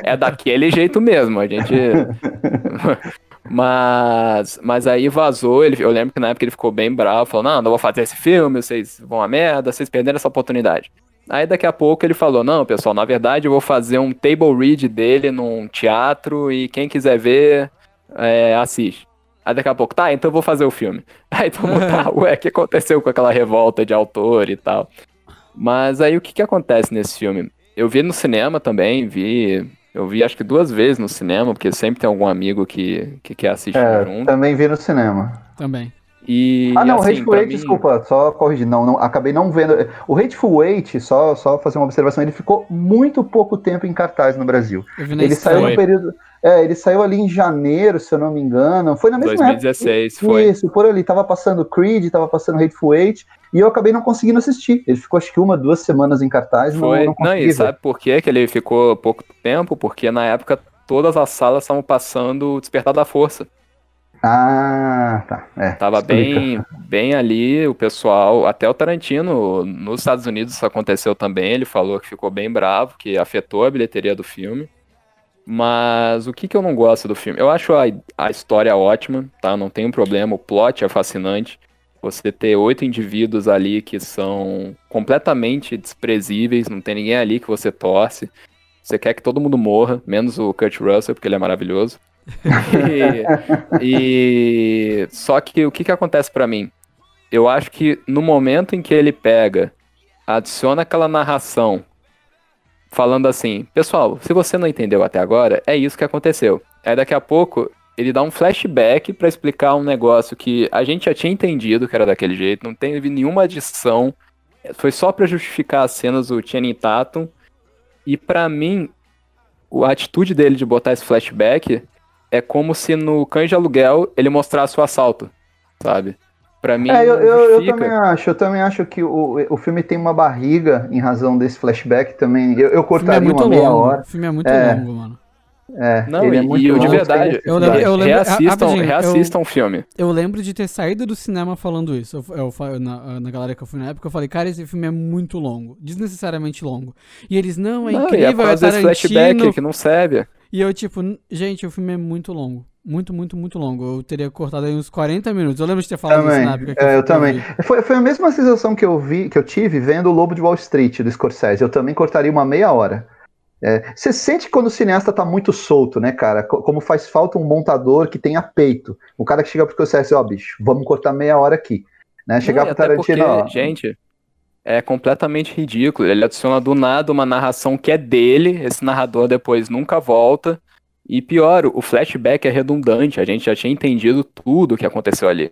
É daquele jeito mesmo. A gente. *laughs* Mas, mas aí vazou. Ele, eu lembro que na época ele ficou bem bravo, falou: Não, não vou fazer esse filme, vocês vão a merda, vocês perderam essa oportunidade. Aí daqui a pouco ele falou: Não, pessoal, na verdade eu vou fazer um table read dele num teatro e quem quiser ver, é, assiste. Aí daqui a pouco, tá, então eu vou fazer o filme. *laughs* Aí todo mundo, tá, ué, o que aconteceu com aquela revolta de autor e tal? Mas aí o que que acontece nesse filme? Eu vi no cinema também, vi. Eu vi acho que duas vezes no cinema, porque sempre tem algum amigo que, que quer assistir É, junto. também vi no cinema. Também. E, ah, não, assim, Hateful Eight, mim- desculpa, só corrigir, não, não, acabei não vendo. O Hateful Eight, só, só fazer uma observação, ele ficou muito pouco tempo em cartaz no Brasil. Ele saiu no período. É, ele saiu ali em janeiro, se eu não me engano. Foi na mesma 2016 época. foi. Isso, por ali. Tava passando Creed, tava passando Hateful Eight, e eu acabei não conseguindo assistir. Ele ficou acho que uma, duas semanas em cartaz, Foi. não, não Não, e ver. sabe por quê que ele ficou pouco tempo? Porque na época todas as salas estavam passando o Despertar da Força. Ah, tá. É, Tava explica. bem, bem ali, o pessoal, até o Tarantino, nos Estados Unidos isso aconteceu também, ele falou que ficou bem bravo, que afetou a bilheteria do filme. Mas o que, que eu não gosto do filme? Eu acho a, a história ótima, tá? Não tem um problema, o plot é fascinante. Você ter oito indivíduos ali que são completamente desprezíveis, não tem ninguém ali que você torce. Você quer que todo mundo morra, menos o Kurt Russell, porque ele é maravilhoso. *laughs* E, e- só que o que, que acontece pra mim? Eu acho que no momento em que ele pega, adiciona aquela narração, falando assim, pessoal, se você não entendeu até agora, é isso que aconteceu. Aí daqui a pouco ele dá um flashback pra explicar um negócio que a gente já tinha entendido que era daquele jeito, não teve nenhuma adição, foi só pra justificar as cenas do Channing Tatum. E pra mim, a atitude dele de botar esse flashback é como se no Cães de Aluguel ele mostrasse o assalto, sabe? Pra mim, É, eu, eu, eu também acho. Eu também acho que o, o filme tem uma barriga em razão desse flashback também. Eu, eu é cortaria muito uma meia longo. hora. O filme é muito É. longo, mano. É, Não, ele é e, muito e o de verdade, Eu lembro- eu lembro- reassistam, rapidinho, eu- reassistam o filme. Eu lembro de ter saído do cinema falando isso. Eu, eu, na, na galera que eu fui na época, eu falei, cara, esse filme é muito longo. Desnecessariamente longo. E eles, não, é Não, e é incrível, por é desse flashback que não serve. E eu, tipo, "N- gente, o filme é muito longo. Muito, muito, muito longo. Eu teria cortado aí uns 40 minutos. Eu lembro de ter falado Também, isso na época. que é, eu vi. também. Foi, foi a mesma sensação que eu vi, que eu tive vendo o Lobo de Wall Street do Scorsese. Eu também cortaria uma meia hora. É, você sente quando o cineasta tá muito solto, né, cara? Co- Como faz falta um montador que tenha peito. O cara que chega pro Scorsese, ó, bicho, vamos cortar meia hora aqui. Né? Chegar Não, pro Tarantino, porque, ó. gente, é completamente ridículo. Ele adiciona do nada uma narração que é dele, esse narrador depois nunca volta. E pior, o flashback é redundante, a gente já tinha entendido tudo o que aconteceu ali.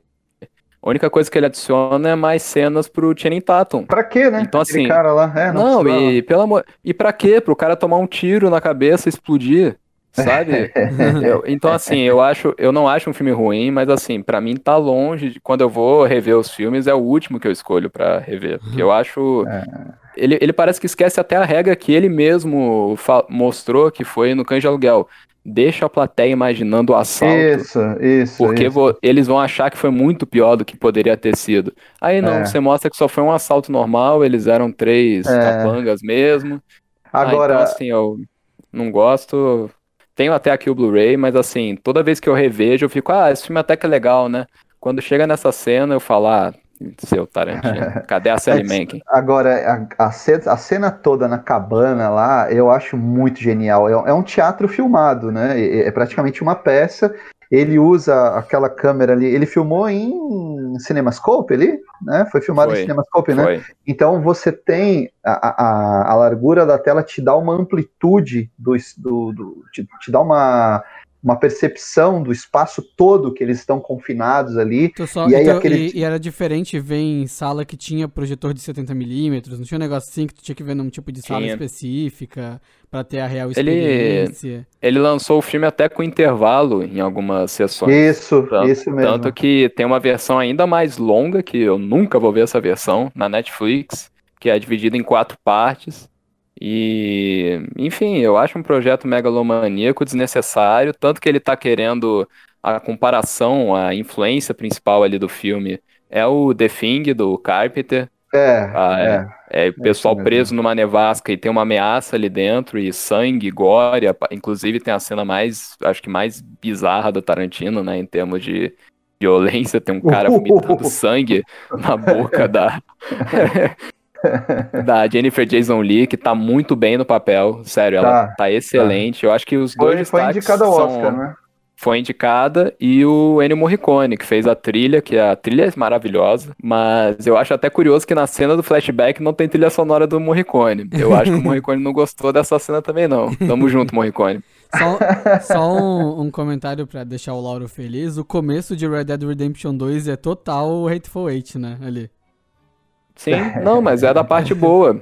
A única coisa que ele adiciona é mais cenas pro Channing Tatum. Pra quê, né? Então, Aquele assim, cara lá. É, não, Não, e pelo amor. E pra quê? Pro cara tomar um tiro na cabeça e explodir, sabe? *laughs* Eu- então, assim, eu acho, eu não acho um filme ruim, mas assim, pra mim tá longe de quando eu vou rever os filmes, é o último que eu escolho pra rever. Porque eu acho. Ele, ele parece que esquece até a regra que ele mesmo mostrou que foi no Cães de Aluguel. Deixa a plateia imaginando o assalto. Isso, isso. Porque isso. eles vão achar que foi muito pior do que poderia ter sido. Aí não, É. você mostra que só foi um assalto normal, eles eram três É. capangas mesmo. Ah, Agora, então assim, eu não gosto. Tenho até aqui o Blu-ray, mas assim, toda vez que eu revejo, eu fico, ah, esse filme até que é legal, né? Quando chega nessa cena, eu falo, ah, seu Tarantino, *laughs* cadê a Sally Menken? Agora, a, a cena, a cena toda na cabana lá, eu acho muito genial. É, é um teatro filmado, né? É, é praticamente uma peça. Ele usa aquela câmera ali. Ele filmou em CinemaScope ali, né? Foi filmado Foi, em CinemaScope, né? Foi. Então você tem a, a, a largura da tela te dá uma amplitude do, do, do- te, te dá uma, uma percepção do espaço todo que eles estão confinados ali. Então só- E aí então- aquele- e, e era diferente ver em sala que tinha projetor de 70mm, não tinha um negócio assim que tu tinha que ver num tipo de sala Tinha. específica pra ter a real Ele- experiência. Ele lançou o filme até com intervalo em algumas sessões. Isso, Tanto- isso mesmo. Tanto que tem uma versão ainda mais longa, que eu nunca vou ver essa versão, na Netflix, que é dividida em quatro partes. E, enfim, eu acho um projeto megalomaníaco desnecessário, tanto que ele tá querendo a comparação, a influência principal ali do filme é o The Thing, do Carpenter. É, Ah, é. É, o pessoal mesmo. preso numa nevasca e tem uma ameaça ali dentro, e sangue, gore, inclusive tem a cena mais, acho que mais bizarra do Tarantino, né, em termos de violência, tem um *laughs* cara vomitando sangue na boca da *laughs* *laughs* *laughs* da Jennifer Jason Leigh, que tá muito bem no papel, sério, ela Tá, tá excelente, eu acho que os dois Foi, foi indicado ao são- Oscar, né? foi indicada, e o Ennio Morricone, que fez a trilha, que a trilha é maravilhosa, mas eu acho até curioso que na cena do flashback não tem trilha sonora do Morricone. Eu acho que o *laughs* Morricone não gostou dessa cena também, não. Tamo junto, Morricone. Só, *laughs* só um, um comentário pra deixar o Lauro feliz. O começo de Red Dead Redemption 2 é total Hateful Eight, né? Ali. Sim, *laughs* não, mas é da parte boa.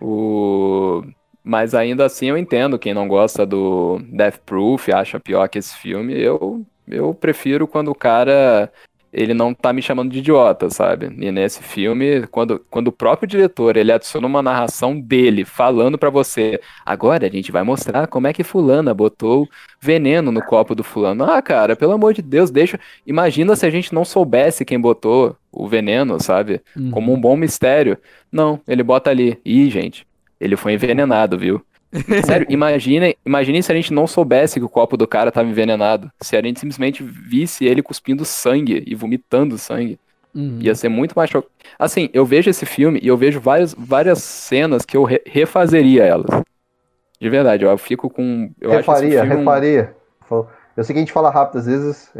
O, o, mas ainda assim eu entendo quem não gosta do Death Proof, acha pior que esse filme. Eu, eu prefiro quando o cara ele não tá me chamando de idiota, sabe? E nesse filme, quando, quando o próprio diretor ele adiciona uma narração dele falando pra você, agora a gente vai mostrar como é que fulana botou veneno no copo do fulano. Ah, cara, pelo amor de Deus, deixa. Imagina se a gente não soubesse quem botou o veneno, sabe? Uhum. Como um bom mistério. Não, ele bota ali. Ih, gente, ele foi envenenado, viu? *laughs* Sério, imagine, imagine se a gente não soubesse que o copo do cara tava envenenado. Se a gente simplesmente visse ele cuspindo sangue e vomitando sangue. Uhum. Ia ser muito mais chocante. Assim, eu vejo esse filme e eu vejo várias, várias cenas que eu re- refazeria elas. De verdade, eu fico com. Eu acho refaria, filme um- refaria. Eu sei que a gente fala rápido às vezes,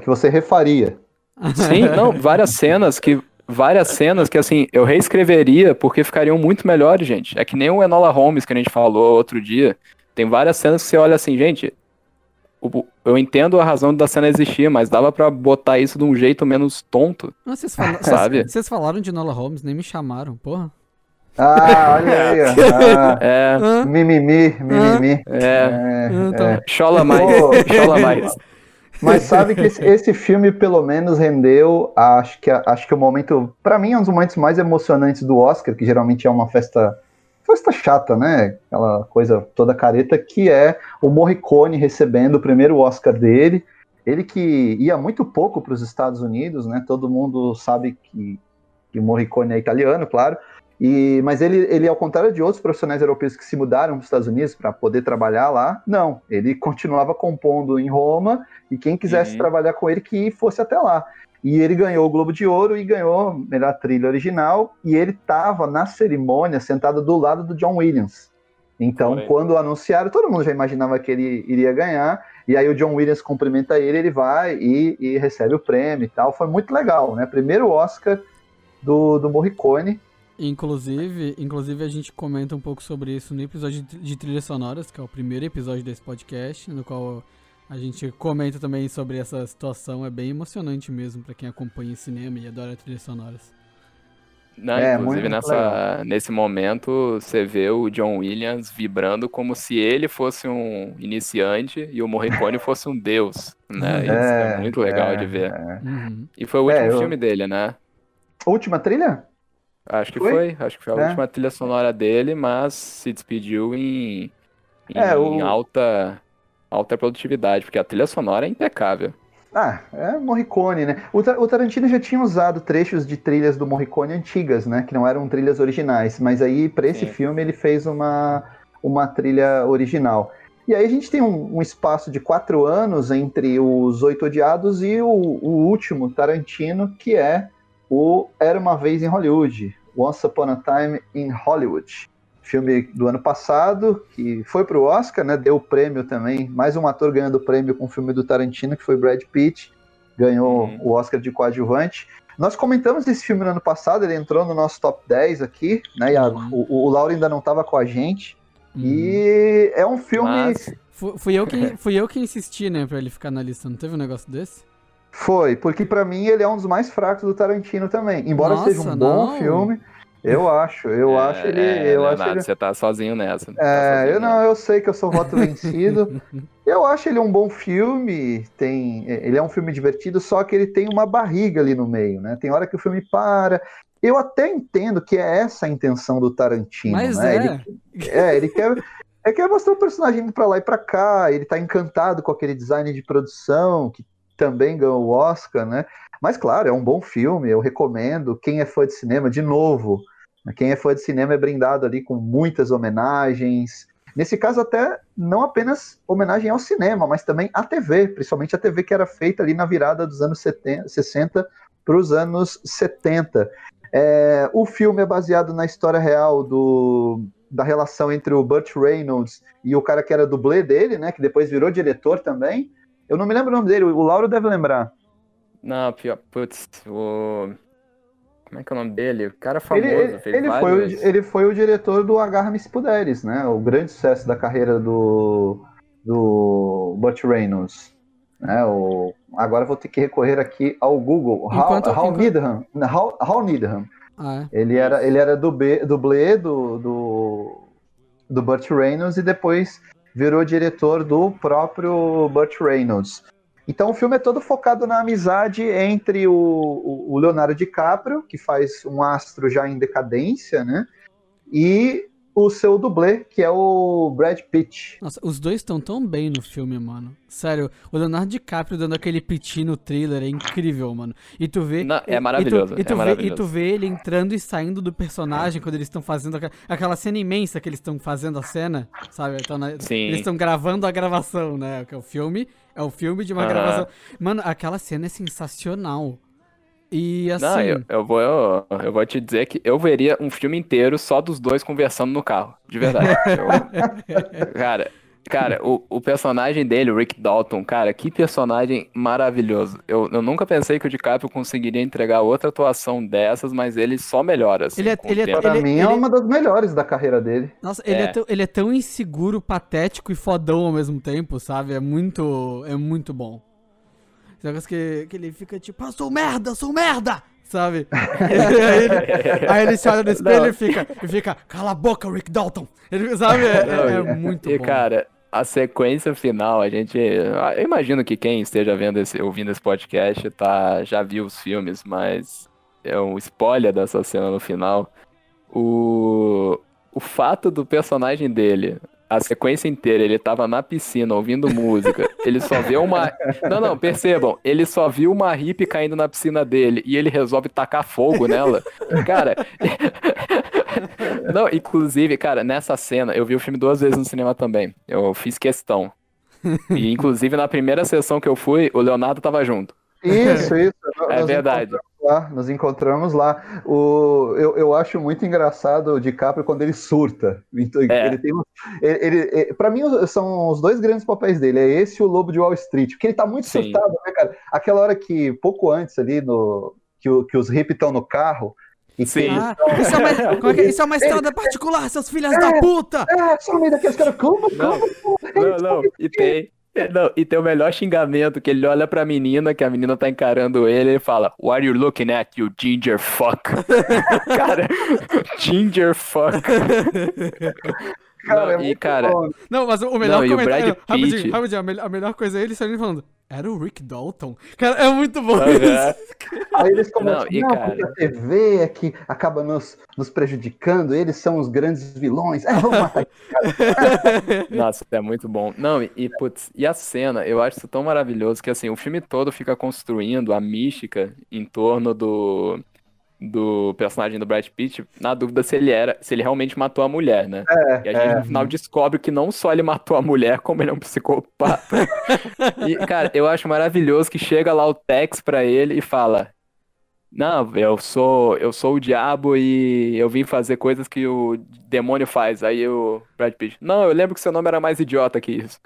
que você refaria. Sim, não, várias cenas que. Várias cenas que, assim, eu reescreveria porque ficariam muito melhores, gente. É que nem o Enola Holmes que a gente falou outro dia. Tem várias cenas que você olha assim, gente. Eu entendo a razão da cena existir, mas dava pra botar isso de um jeito menos tonto. Ah, vocês, fala- Sabe? vocês- vocês falaram de Nola Holmes, nem me chamaram, porra. Ah, olha aí, ó. Ah, *laughs* É, mimimi, mimimi. é. Ah, tá. Chola mais, chola mais. Mas *laughs* sabe que esse, esse filme, pelo menos, rendeu, acho que, acho que o momento, pra mim, é um dos momentos mais emocionantes do Oscar, que geralmente é uma festa, festa chata, né? Aquela coisa toda careta, que é o Morricone recebendo o primeiro Oscar dele. Ele que ia muito pouco para os Estados Unidos, né? Todo mundo sabe que, que Morricone é italiano, claro. E, mas ele, ele, ao contrário de outros profissionais europeus que se mudaram para os Estados Unidos para poder trabalhar lá, não. Ele *laughs* continuava compondo em Roma e quem quisesse Uhum. trabalhar com ele que fosse até lá. E ele ganhou o Globo de Ouro e ganhou melhor trilha original. E ele estava na cerimônia sentado do lado do John Williams. Então, aí. quando anunciaram, todo mundo já imaginava que ele iria ganhar. E aí o John Williams cumprimenta ele, ele vai e, e recebe o prêmio e tal. Foi muito legal, né? Primeiro Oscar do, do Morricone. Inclusive, inclusive, a gente comenta um pouco sobre isso no episódio de trilhas sonoras, que é o primeiro episódio desse podcast, no qual a gente comenta também sobre essa situação. É bem emocionante mesmo pra quem acompanha cinema e adora trilhas sonoras. Não, É, inclusive nessa, nesse momento você vê o John Williams vibrando como se ele fosse um iniciante e o Morricone *laughs* fosse um deus, né? Isso é, É, muito legal é, de ver. é. Uhum. E foi o É, último eu- filme dele, né? Última trilha? Acho que Foi? foi, acho que foi a É. última trilha sonora dele, mas se despediu em, em É, o- alta, alta produtividade, porque a trilha sonora é impecável. Ah, é Morricone, né? O, o Tarantino já tinha usado trechos de trilhas do Morricone antigas, né? Que não eram trilhas originais. Mas aí, para esse Sim. filme, ele fez uma, uma trilha original. E aí a gente tem um, um espaço de quatro anos entre os Oito Odiados e o, o último Tarantino, que é o Era Uma Vez em Hollywood. Once Upon a Time in Hollywood. Filme do ano passado, que foi pro Oscar, né? Deu o prêmio também. Mais um ator ganhando o prêmio com o filme do Tarantino, que foi Brad Pitt. Ganhou Uhum. o Oscar de coadjuvante. Nós comentamos esse filme no ano passado, ele entrou no nosso top 10 aqui, né? E a- Uhum. o, o Lauro ainda não estava com a gente. Uhum. E é um filme. Mas Fu- Fui eu, que, *laughs* fui eu que insisti, né, pra ele ficar na lista. Não teve um negócio desse? Foi, porque pra mim ele é um dos mais fracos do Tarantino também. Embora Nossa, seja um bom não. filme, eu *laughs* acho. Eu é, acho ele. é, eu acho Leonardo, ele você tá sozinho nessa. tá É, sozinho eu não, eu sei que eu sou voto vencido. *laughs* eu acho ele um bom filme, tem, ele é um filme divertido, só que ele tem uma barriga ali no meio, né? Tem hora que o filme para. Eu até entendo que é essa a intenção do Tarantino, Mas né? é. Ele, é, ele quer é quer mostrar o personagem indo pra lá e pra cá, ele tá encantado com aquele design de produção que também ganhou o Oscar, né? Mas claro, é um bom filme, eu recomendo. Quem é fã de cinema, de novo, quem é fã de cinema é brindado ali com muitas homenagens. Nesse caso, até não apenas homenagem ao cinema, mas também à TV, principalmente a TV que era feita ali na virada dos anos 70, 60 para os anos 70. É, o filme é baseado na história real do, da relação entre o Burt Reynolds e o cara que era dublê dele, né? Que depois virou diretor também. Eu não me lembro o nome dele, o Lauro deve lembrar. Não, pior, putz, o... Como é que é o nome dele? O cara famoso, Ele, ele, fez ele foi vários... o, ele foi o diretor do Agarra-me Se Puderes, né? O grande sucesso da carreira do, do Burt Reynolds. Né? O, agora eu vou ter que recorrer aqui ao Google. Hal, Enquanto- Hal enquanto- Needham. Hal, Hal Needham. Ah, é. Ele era, ele era dublê, dublê do, do, do Burt Reynolds e depois virou diretor do próprio Burt Reynolds. Então o filme é todo focado na amizade entre o, o- Leonardo DiCaprio, que faz um astro já em decadência, né? E o seu dublê, que é o Brad Pitt. Nossa, os dois estão tão bem no filme, mano. Sério, o Leonardo DiCaprio dando aquele piti no trailer é incrível, mano. E tu vê. Não, é maravilhoso, E tu, e tu é vê, maravilhoso. E tu vê ele entrando e saindo do personagem quando eles estão fazendo aqua- aquela cena imensa que eles estão fazendo a cena, sabe? Sim. Eles estão gravando a gravação, né? Que é o filme. É o filme de uma Aham. gravação. Mano, aquela cena é sensacional. E assim. Não, eu, eu vou, eu, eu vou te dizer que eu veria um filme inteiro só dos dois conversando no carro, de verdade. *laughs* Eu- cara, cara, o, o personagem dele, o Rick Dalton, cara, que personagem maravilhoso. Eu, eu nunca pensei que o DiCaprio conseguiria entregar outra atuação dessas, mas ele só melhora, assim, Ele é- ele é-. Para Ele- mim é ele- uma das melhores da carreira dele. Nossa, ele é. É. tão, ele é tão inseguro, patético e fodão ao mesmo tempo, sabe? É muito. É muito bom. Esse negócio que, que ele fica tipo, eu sou merda, sou merda! Sabe? *laughs* aí, ele, aí ele se olha no espelho e fica, e fica, cala a boca, Rick Dalton! Ele, sabe? É, é- é e- muito e, bom. cara, a sequência final, a gente. Eu imagino que quem esteja vendo esse, ouvindo esse podcast tá, já viu os filmes, mas é um spoiler dessa cena no final. O, o fato do personagem dele, a sequência inteira, ele tava na piscina ouvindo música, ele só vê uma. Não, não, percebam, ele só viu uma hippie caindo na piscina dele e ele resolve tacar fogo nela. Cara. *laughs* Não, inclusive, cara, nessa cena, eu vi o filme duas vezes no cinema também. Eu fiz questão. E, inclusive, na primeira sessão que eu fui, o Leonardo tava junto. Isso, *laughs* isso. É Nós verdade. encontramos Lá, nos encontramos lá. O, eu, eu acho muito engraçado o DiCaprio quando ele surta. Então, É. Ele tem ele, ele, para mim, os- são os dois grandes papéis dele. É esse e o Lobo de Wall Street. Porque ele tá muito Sim. surtado, né, cara? Aquela hora que, pouco antes ali, no, que, que os hippies estão no carro. Sim. Ah, isso é, uma, *laughs* como é que é? Isso é uma estrada particular, seus filhos da puta! É, só meio daqueles caras, como, Não, como? não, não. E tem. É, *laughs* Não, e tem o melhor xingamento, que ele olha pra menina, que a menina tá encarando ele, e fala, What are you looking at, you ginger fuck? *laughs* cara, *laughs* ginger fuck. Cara, Não, é e, muito cara, bom. Não, mas o melhor Não, e o comentário. Brad rapidinho, Pitt- rapidinho, a melhor coisa é ele saindo falando. Era o Rick Dalton. Cara, é muito bom Aham. isso. Aí eles começam, Não, e não, cara- porque a TV é que acaba nos, nos prejudicando, eles são os grandes vilões. É, vamos matar *laughs* Nossa, é muito bom. Não, e, e, putz, e a cena, eu acho isso tão maravilhoso que assim, o filme todo fica construindo a mística em torno do, do personagem do Brad Pitt, na dúvida se ele era, se ele realmente matou a mulher, né? É, E a gente é. no final descobre que não só ele matou a mulher, como ele é um psicopata. *laughs* E, cara, eu acho maravilhoso que chega lá o Tex pra ele e fala: Não, eu sou, eu sou o diabo e eu vim fazer coisas que o demônio faz. Aí o Brad Pitt, não, eu lembro que seu nome era mais idiota que isso.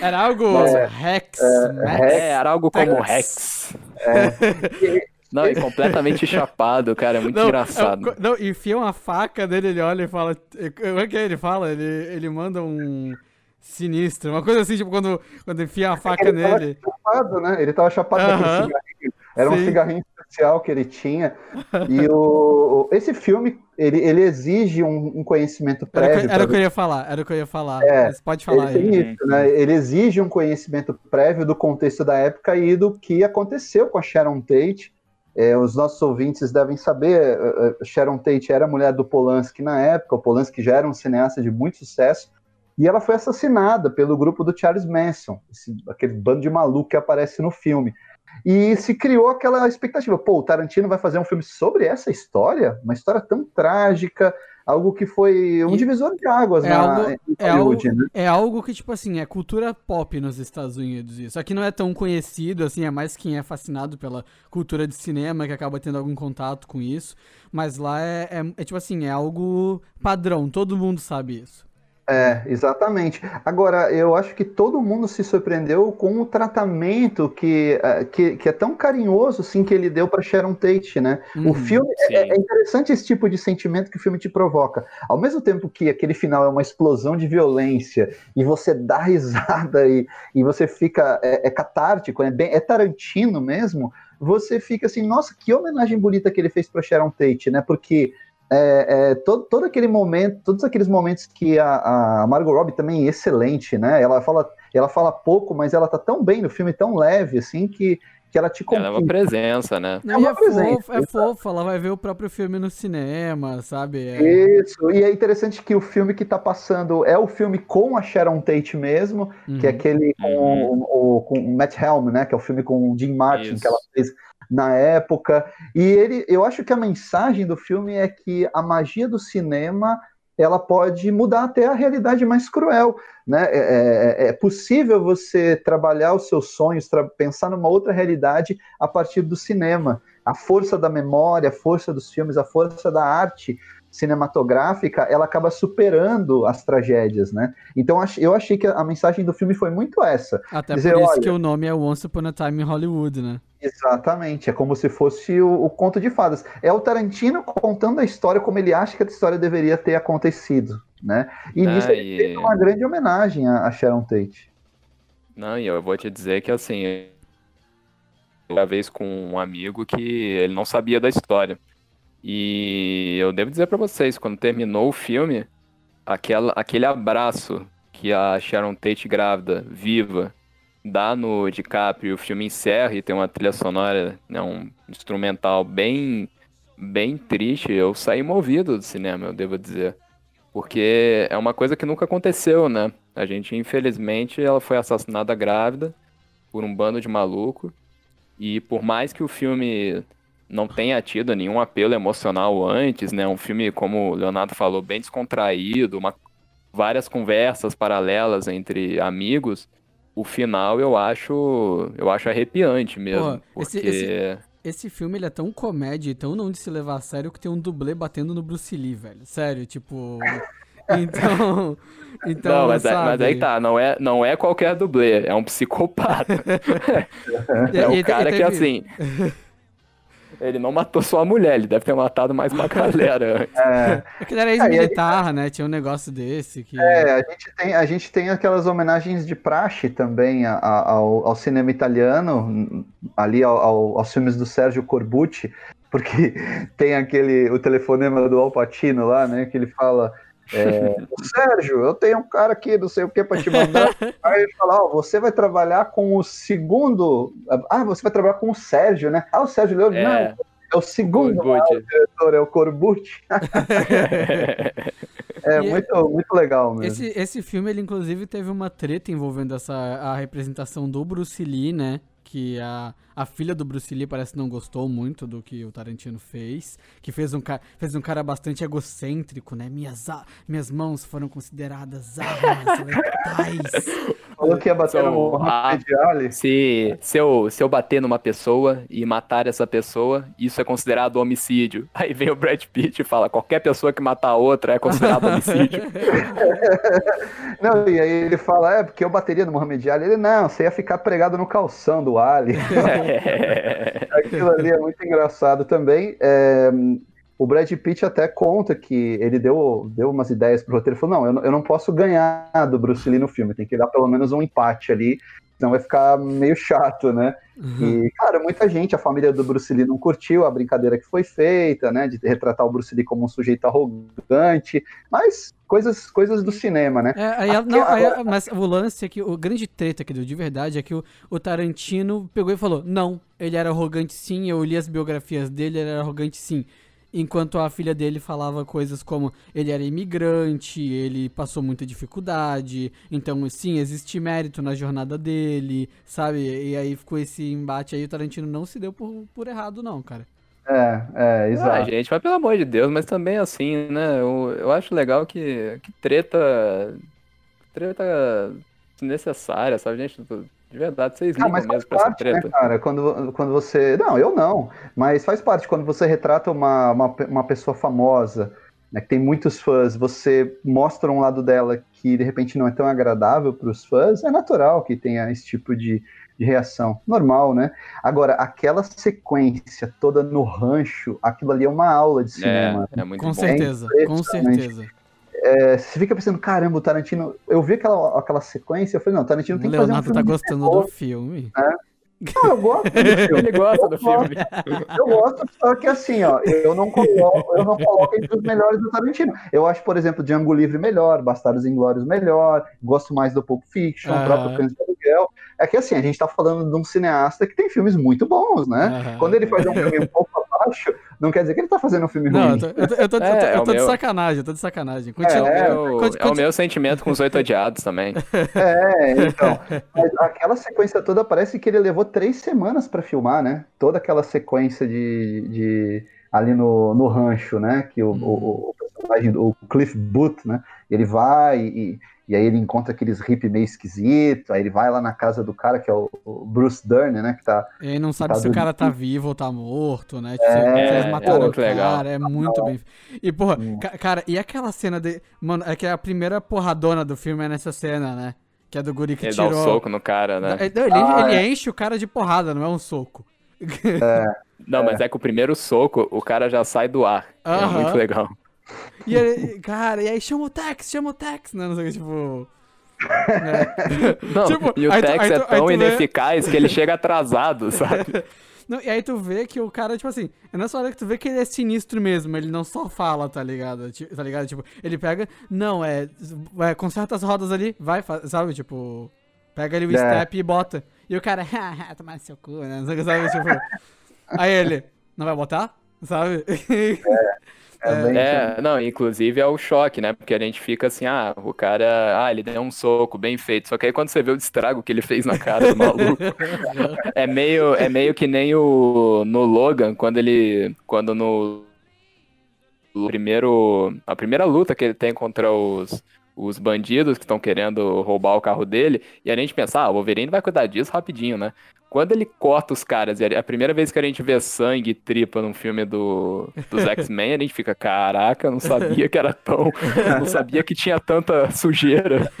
Era algo Nossa, Rex, é, Max. É, era algo como Tex. Rex. *laughs* Não, e completamente *laughs* chapado, cara, é muito Não, engraçado. é o co- não, enfia uma faca dele, ele olha e fala. Como é que é? Ele fala? Ele, ele manda um sinistro. Uma coisa assim, tipo, quando, quando enfia a faca Ele tava nele. chapado, né? Ele tava chapado daquele Aham. cigarrinho. Era um Sim. cigarrinho especial que ele tinha. E o, esse filme, ele, ele exige um, um conhecimento prévio. era o que eu ia falar, era o que eu ia falar. É, Mas pode falar ele aí. isso, né? Ele exige um conhecimento prévio do contexto da época e do que aconteceu com a Sharon Tate. É, os nossos ouvintes devem saber, eh, eh, Sharon Tate era mulher do Polanski na época, o Polanski já era um cineasta de muito sucesso, e ela foi assassinada pelo grupo do Charles Manson, esse- aquele bando de maluco que aparece no filme. E se criou aquela expectativa, pô, o Tarantino vai fazer um filme sobre essa história? Uma história tão trágica, algo que foi um E- divisor de águas é na, algo- é algo- né? É algo que, tipo assim, é cultura pop nos Estados Unidos isso. Aqui não é tão conhecido, assim, é mais quem é fascinado pela cultura de cinema que acaba tendo algum contato com isso. Mas lá é, é- é, tipo assim, é algo padrão, todo mundo sabe isso. É, exatamente. Agora, eu acho que todo mundo se surpreendeu com o tratamento que, eh, que, que é tão carinhoso assim, que ele deu para Sharon Tate, né? O Uhum. filme é, é interessante esse tipo de sentimento que o filme te provoca. Ao mesmo tempo que aquele final é uma explosão de violência e você dá *laughs* risada e, e você fica é, é catártico, é, bem, é Tarantino mesmo. Você fica assim, nossa, que homenagem bonita que ele fez para Sharon Tate, né? Porque é, é, todo, todo aquele momento, todos aqueles momentos que a, a Margot Robbie também é excelente, né? Ela fala, ela fala pouco, mas ela tá tão bem no filme, tão leve, assim, que, que ela te Ela é uma conquista. presença, né? Não, uma e é presença, fofo, é fofo, ela vai ver o próprio filme no cinema, sabe? É- Isso, e é interessante que o filme que tá passando é o filme com a Sharon Tate mesmo, que é Uhum. aquele com, Uhum. o, com o Matt Helm, né? Que é o filme com o Jim Martin Isso. que ela fez na época. E ele, eu acho que a mensagem do filme é que a magia do cinema ela pode mudar até a realidade mais cruel, né? É, é- é possível você trabalhar os seus sonhos, pensar numa outra realidade a partir do cinema. A força da memória, a força dos filmes, a força da arte cinematográfica, ela acaba superando as tragédias, né? Então eu achei que a mensagem do filme foi muito essa. Até dizer, por isso olha- que o nome é Once Upon a Time in Hollywood, né? Exatamente, é como se fosse o, o conto de fadas. É o Tarantino contando a história como ele acha que a história deveria ter acontecido, né? E Ah, nisso ele e- fez uma grande homenagem a, a Sharon Tate. Não, e eu vou te dizer que assim, uma vez com um amigo que ele não sabia da história. E eu devo dizer pra vocês, quando terminou o filme, aquela, aquele abraço que a Sharon Tate grávida, viva, dá no DiCaprio o filme encerra e tem uma trilha sonora, né, um instrumental bem, bem triste, eu saí movido do cinema, eu devo dizer. Porque é uma coisa que nunca aconteceu, né? A gente, infelizmente, ela foi assassinada grávida por um bando de maluco. E por mais que o filme não tenha tido nenhum apelo emocional antes, né? Um filme, como o Leonardo falou, bem descontraído, uma, várias conversas paralelas entre amigos. O final eu acho eu acho arrepiante mesmo. Pô, esse- porque... esse- Esse filme ele é tão comédia e tão não de se levar a sério que tem um dublê batendo no Bruce Lee, velho. Sério, tipo. *laughs* Então. Então. não, mas, é- mas sabe? aí tá, não é, não é qualquer dublê, é um psicopata. *laughs* *laughs* É o te- cara que assim. Ele não matou só a mulher, ele deve ter matado mais uma galera. *laughs* antes. É, É que ele era e aí- ex-militar, né? Tinha um negócio desse que. é, a gente tem, a gente tem aquelas homenagens de praxe também a- a- ao, ao cinema italiano, ali ao- ao- aos filmes do Sérgio Corbucci, porque *laughs* tem aquele o telefonema do Al Pacino lá, né? Que ele fala. É, "Ô, Sérgio, eu tenho um cara aqui, não sei o que, pra te mandar. *laughs* Aí ele fala: Ó, você vai trabalhar com o segundo. Ah, você vai trabalhar com o Sérgio, né? Ah, o Sérgio Leone. É. Não, é o segundo Corbucci. diretor, é o Corbucci. *laughs* É E- muito, muito legal mesmo. Esse, esse filme, ele inclusive teve uma treta envolvendo essa, a representação do Bruce Lee, né? Que a, a filha do Bruce Lee parece que não gostou muito do que o Tarantino fez. Que fez um, cara, fez um cara bastante egocêntrico, né? Minhas, minhas mãos foram consideradas armas *laughs* letais. Falou que ia bater So, no Mohamed Ali. Se, se, eu, se eu bater numa pessoa e matar essa pessoa, isso é considerado homicídio. *laughs* Aí vem o Brad Pitt e fala: qualquer pessoa que matar a outra é considerado homicídio. *laughs* Não, e aí ele fala, é, porque eu bateria no Mohamed Ali. Ele, não, você ia ficar pregado no calção do Ali. *laughs* Aquilo ali é muito engraçado também. É, o Brad Pitt até conta que ele deu, deu umas ideias pro roteiro. Ele falou, não eu, não, eu não posso ganhar do Bruce Lee no filme, tem que dar pelo menos um empate ali, senão vai ficar meio chato, né? E, cara, muita gente, a família do Bruce Lee não curtiu a brincadeira que foi feita, né? De retratar o Bruce Lee como um sujeito arrogante, mas coisas, coisas do cinema, né? É, aí, não, aí mas o lance é que o grande treta que deu de verdade é que o, o Tarantino pegou e falou: não, ele era arrogante sim, eu li as biografias dele, ele era arrogante sim. Enquanto a filha dele falava coisas como ele era imigrante, ele passou muita dificuldade, então sim, existe mérito na jornada dele, sabe? E aí ficou esse embate aí, o Tarantino não se deu por, por errado, não, cara. É, é, Ah, exato. gente, mas pelo amor de Deus, mas também assim, né? Eu, eu acho legal que, que treta. Treta desnecessária, sabe, gente? De verdade, vocês Ah, ligam mas faz parte, né, cara? Quando, quando você. Não, eu não. Mas faz parte. Quando você retrata uma, uma, uma pessoa famosa, né, que tem muitos fãs, você mostra um lado dela que de repente não é tão agradável para os fãs, é natural que tenha esse tipo de, de reação. Normal, né? Agora, aquela sequência toda no rancho, aquilo ali é uma aula de cinema. É, é muito Com bom. certeza, com impressionante. certeza. É, você fica pensando, caramba, o Tarantino. Eu vi aquela, aquela sequência, eu falei, não, o Tarantino tem que fazer um Leonardo filme tá de gostando terror. do filme. Não, eu gosto do *laughs* filme. Ele gosta do Eu gosto. filme. Eu gosto, só que assim, ó, eu não coloco, eu não coloco entre os melhores do Tarantino. Eu acho, por exemplo, Django Livre melhor, Bastardos Inglórios melhor, gosto mais do Pulp Fiction, Aham. o próprio Cães de Aluguel. É que assim, a gente tá falando de um cineasta que tem filmes muito bons, né? Aham. Quando ele faz um filme um pouco não quer dizer que ele tá fazendo um filme Não, ruim. eu tô, eu tô, eu tô, eu tô- É, é eu o tô de meu. sacanagem, eu tô de sacanagem. Continua. É, É, o, Conti- é o meu sentimento com os oito odiados também. *laughs* É, então. Mas aquela sequência toda parece que ele levou três semanas pra filmar, né? Toda aquela sequência de. de ali no, no rancho, né? Que o, o, o personagem, o Cliff Booth, né? Ele vai e, e aí ele encontra aqueles hippies meio esquisito, aí ele vai lá na casa do cara, que é o, o Bruce Dern, né? Que tá. E aí não sabe Tá se o cara tá vivo ou tá morto, né? Tipo, É, se eles é mataram o muito legal. cara, é muito bem. E, porra, Hum. ca- cara, e aquela cena de. Mano, é que a primeira porradona do filme é nessa cena, né? Que é do guri que Ele dá tirou. um soco no cara, né? É, não, Ele, Ah, ele enche o cara de porrada, não é um soco. Não, mas é que o primeiro soco, o cara já sai do ar. É Aham. muito legal. *laughs* E ele, cara, e aí chama o Tex, chama o Tex, né? Não sei o que, tipo. né? *laughs* Não, Tipo, e o aí tu- Tex aí é aí tão tu vê- ineficaz que ele *laughs* chega atrasado, sabe? Não, e aí tu vê que o cara, tipo assim, é nessa hora que tu vê que ele é sinistro mesmo, ele não só fala, tá ligado? Tá ligado? Tipo, ele pega, não, é, é conserta as rodas ali, vai, sabe? Tipo, pega ali o É. step e bota. E o cara, haha, tomar no seu cu, né? Não sei o que, sabe? Tipo, aí ele, não vai botar? Sabe? É, É, não, inclusive é o choque, né? Porque a gente fica assim, ah, o cara, ah, ele deu um soco, bem feito. Só que aí quando você vê o estrago que ele fez na cara do maluco, *laughs* é meio, é meio que nem o no Logan, quando ele, quando no primeiro, a primeira luta que ele tem contra os os bandidos que estão querendo roubar o carro dele, e a gente pensa, ah, o Wolverine vai cuidar disso rapidinho, né? Quando ele corta os caras, e é a primeira vez que a gente vê sangue e tripa num filme do, dos *laughs* X-Men, a gente fica, caraca, não sabia que era tão. Não sabia que tinha tanta sujeira.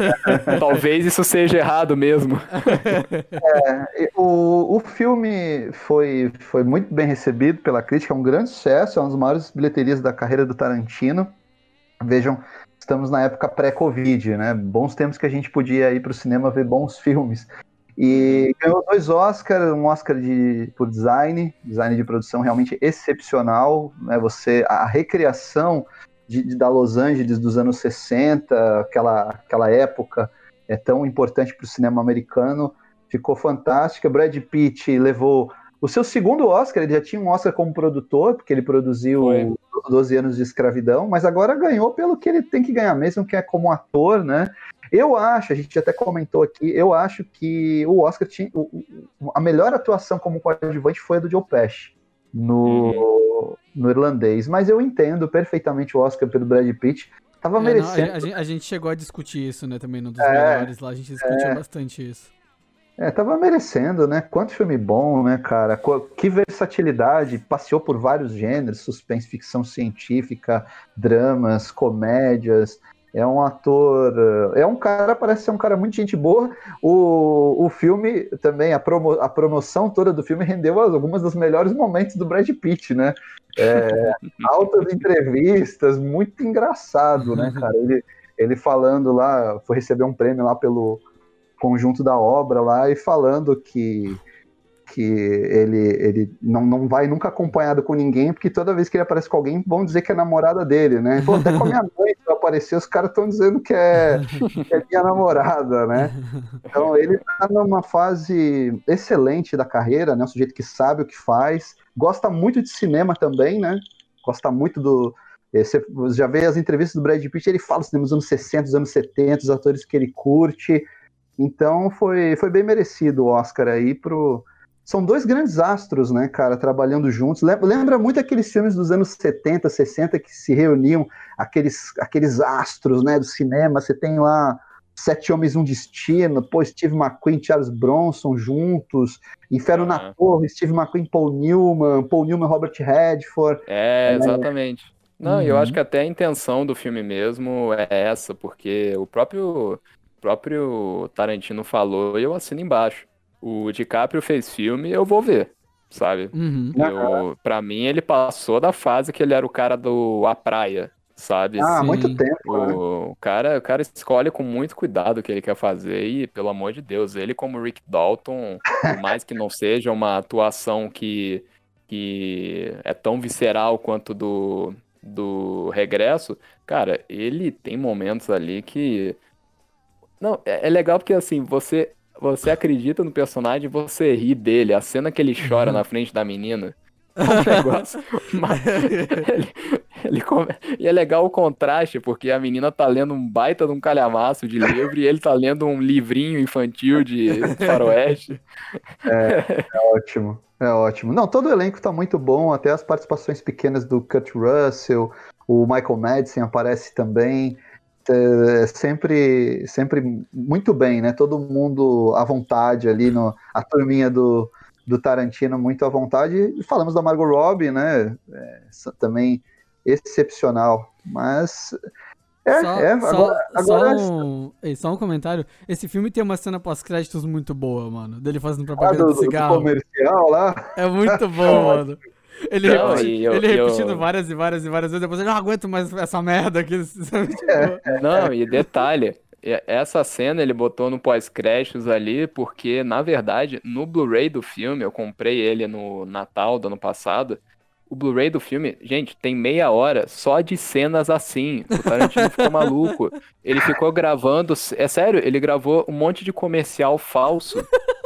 Talvez isso seja errado mesmo. E O, o filme foi, foi muito bem recebido pela crítica, é um grande sucesso, é uma das maiores bilheterias da carreira do Tarantino. Vejam, estamos na época pré-Covid, né? Bons tempos que a gente podia ir para o cinema ver bons filmes. E ganhou dois Oscars, um Oscar de, por design, design de produção realmente excepcional. Né? Você, a recriação de, de- da Los Angeles dos anos 60, aquela, aquela época é tão importante para o cinema americano, ficou fantástica. Brad Pitt levou o seu segundo Oscar, ele já tinha um Oscar como produtor, porque ele produziu Foi. 12 anos de escravidão, mas agora ganhou pelo que ele tem que ganhar mesmo, que é como ator, né? Eu acho, a gente até comentou aqui, eu acho que o Oscar tinha. o- a melhor atuação como coadjuvante foi a do Joe Pesci no, no irlandês, mas eu entendo perfeitamente o Oscar pelo Brad Pitt. Tava É, não, merecendo. a, a gente, a gente chegou a discutir isso, né, também, num dos É, melhores lá, a gente discutiu bastante isso. É, tava merecendo, né? Quanto filme bom, né, cara? Que versatilidade, passeou por vários gêneros, suspense, ficção científica, dramas, comédias. É um ator, eh, é um cara, parece ser um cara muito gente boa. O, o filme também, a, promo, a promoção toda do filme rendeu as- algumas dos melhores momentos do Brad Pitt, né? É, *laughs* altas entrevistas, muito engraçado, né, cara? Ele, ele falando lá, foi receber um prêmio lá pelo conjunto da obra lá e falando que que ele, ele não, não vai nunca acompanhado com ninguém, porque toda vez que ele aparece com alguém, vão dizer que é namorada dele, né? Pô, até com a minha *laughs* mãe, se eu aparecer, os caras estão dizendo que é, que é minha namorada, né? Então ele tá numa fase excelente da carreira, né? Um sujeito que sabe o que faz, gosta muito de cinema também, né? Gosta muito do. eh, Você já vê as entrevistas do Brad Pitt, ele fala cinema dos anos 60, dos anos 70, os atores que ele curte. Então foi, foi bem merecido o Oscar aí pro. São dois grandes astros, né, cara, trabalhando juntos. Lembra, muito aqueles filmes dos anos 70, 60 que se reuniam, aqueles, aqueles astros, né, do cinema. Você tem lá Sete Homens um Destino, pô, Steve McQueen, Charles Bronson juntos, Inferno na. Torre, Steve McQueen, Paul Newman, Paul Newman, Robert Redford. É, exatamente. Não, eu Uhum. acho que até a intenção do filme mesmo é essa, porque o próprio, próprio Tarantino falou e eu assino embaixo. O DiCaprio fez filme, eu vou ver, sabe? Uhum. Eu, pra mim, ele passou da fase que ele era o cara do A Praia, sabe? Ah, Sim. muito tempo, né? O cara, o cara escolhe com muito cuidado o que ele quer fazer e, pelo amor de Deus, ele como Rick Dalton, por mais que não seja uma atuação que, que é tão visceral quanto do, do Regresso, cara, ele tem momentos ali que... Não, é, é legal porque, assim, você, você acredita no personagem e você ri dele. A cena que ele chora na frente da menina... *laughs* É um negócio. Mas ele, ele come- E é legal o contraste, porque a menina tá lendo um baita de um calhamaço de livro e ele tá lendo um livrinho infantil de faroeste. É ótimo, é ótimo. Não, todo o elenco tá muito bom, até as participações pequenas do Kurt Russell, o Michael Madsen aparece também. É, sempre, sempre muito bem, né? Todo mundo à vontade ali, no, a turminha do, do Tarantino muito à vontade. E falamos da Margot Robbie, né? É, também excepcional. Mas é, só, é só- agora, agora só um, ei, só um comentário. Esse filme tem uma cena pós-créditos muito boa, mano. Dele fazendo ah, propaganda do, do do cigarro. comercial lá. É muito *laughs* bom, mano. Ele, Não, repeti- e eu- ele eu- repetindo várias e várias e várias vezes, depois eu não aguento mais essa merda aqui. *laughs* Tipo, É. Não, e detalhe, essa cena ele botou no pós-créditos ali, porque, na verdade, no Blu-ray do filme, eu comprei ele no Natal do ano passado. O Blu-ray do filme, gente, tem meia hora só de cenas assim. O Tarantino ficou *laughs* maluco. Ele ficou gravando. É sério, ele gravou um monte de comercial falso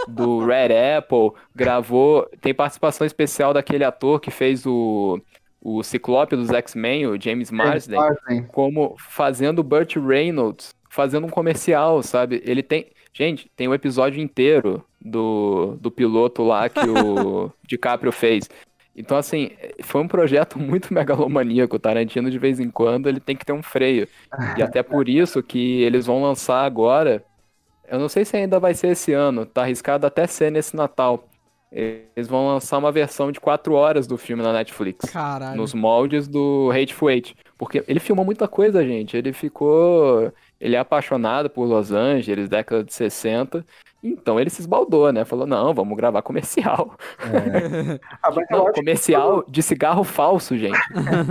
do Red Apple. Gravou. Tem participação especial daquele ator que fez o, o Ciclope dos X-Men, o James Marsden como fazendo o Burt Reynolds fazendo um comercial, sabe? Ele tem. Gente, tem um episódio inteiro do, do piloto lá que o *laughs* DiCaprio fez. Então, assim, foi um projeto muito megalomaníaco. O Tarantino, de vez em quando, ele tem que ter um freio. E até por isso que eles vão lançar agora. Eu não sei se ainda vai ser esse ano, tá arriscado até ser nesse Natal. Eles vão lançar uma versão de 4 horas do filme na Netflix Caralho. nos moldes do Hateful Eight. Porque ele filmou muita coisa, gente. Ele ficou. Ele é apaixonado por Los Angeles, década de 60. Então ele se esbaldou, né? Falou: não, vamos gravar comercial. *laughs* Ah, mas eu Não, comercial de cigarro falso, gente.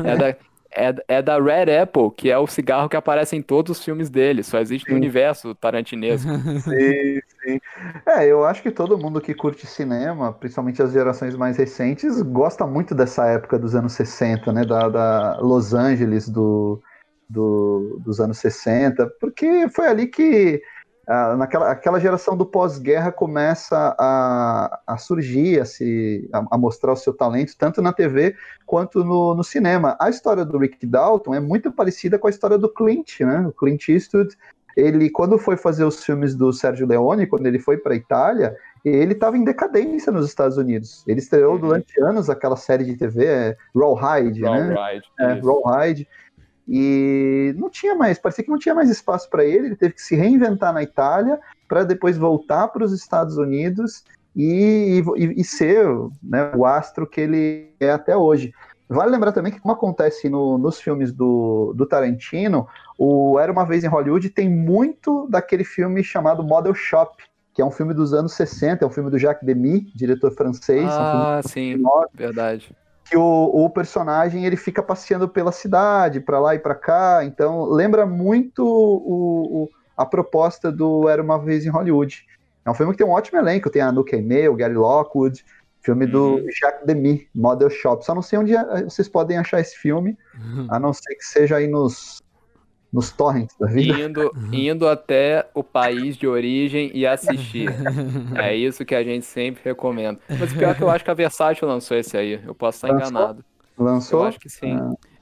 É da, é, é da Red Apple, que é o cigarro que aparece em todos os filmes dele. Só existe no Sim. universo tarantinesco. *laughs* *laughs* Sim, sim. É, eu acho que todo mundo que curte cinema, principalmente as gerações mais recentes, gosta muito dessa época dos anos 60, né? Da, da Los Angeles do, do- dos anos 60, porque foi ali que ah, naquela aquela geração do pós-guerra começa a, a surgir, a, se, a, a mostrar o seu talento, tanto na TV quanto no, no cinema. A história do Rick Dalton é muito parecida com a história do Clint, né? O Clint Eastwood ele quando foi fazer os filmes do Sérgio Leone, quando ele foi para a Itália, ele estava em decadência nos Estados Unidos. Ele estreou Uhum. durante anos aquela série de TV, é, Rawhide, né? Alright, É, isso. Rawhide. E não tinha mais, parecia que não tinha mais espaço para ele. Ele teve que se reinventar na Itália para depois voltar para os Estados Unidos e, e- e ser né, o astro que ele é até hoje. Vale lembrar também que, como acontece no- nos filmes do, do Tarantino, o Era uma Vez em Hollywood tem muito daquele filme chamado Model Shop, que é um filme dos anos 60, é um filme do Jacques Demy, diretor francês. é um Ah, sim, verdade. Que o, o personagem ele fica passeando pela cidade, pra lá e pra cá. Então lembra muito o, o- a proposta do Era uma Vez em Hollywood. É um filme que tem um ótimo elenco. Tem a Nuke May, o Gary Lockwood, filme do Uhum. Jacques Demy, Model Shop. Só não sei onde eh, vocês podem achar esse filme, a não ser que seja aí nos, nos torrents da vida. Indo, indo até o país de origem e assistir. *laughs* É isso que a gente sempre recomenda. Mas o pior é que eu acho que a Versátil lançou esse aí. Eu posso estar Lançou? enganado. Eu Lançou? acho que sim.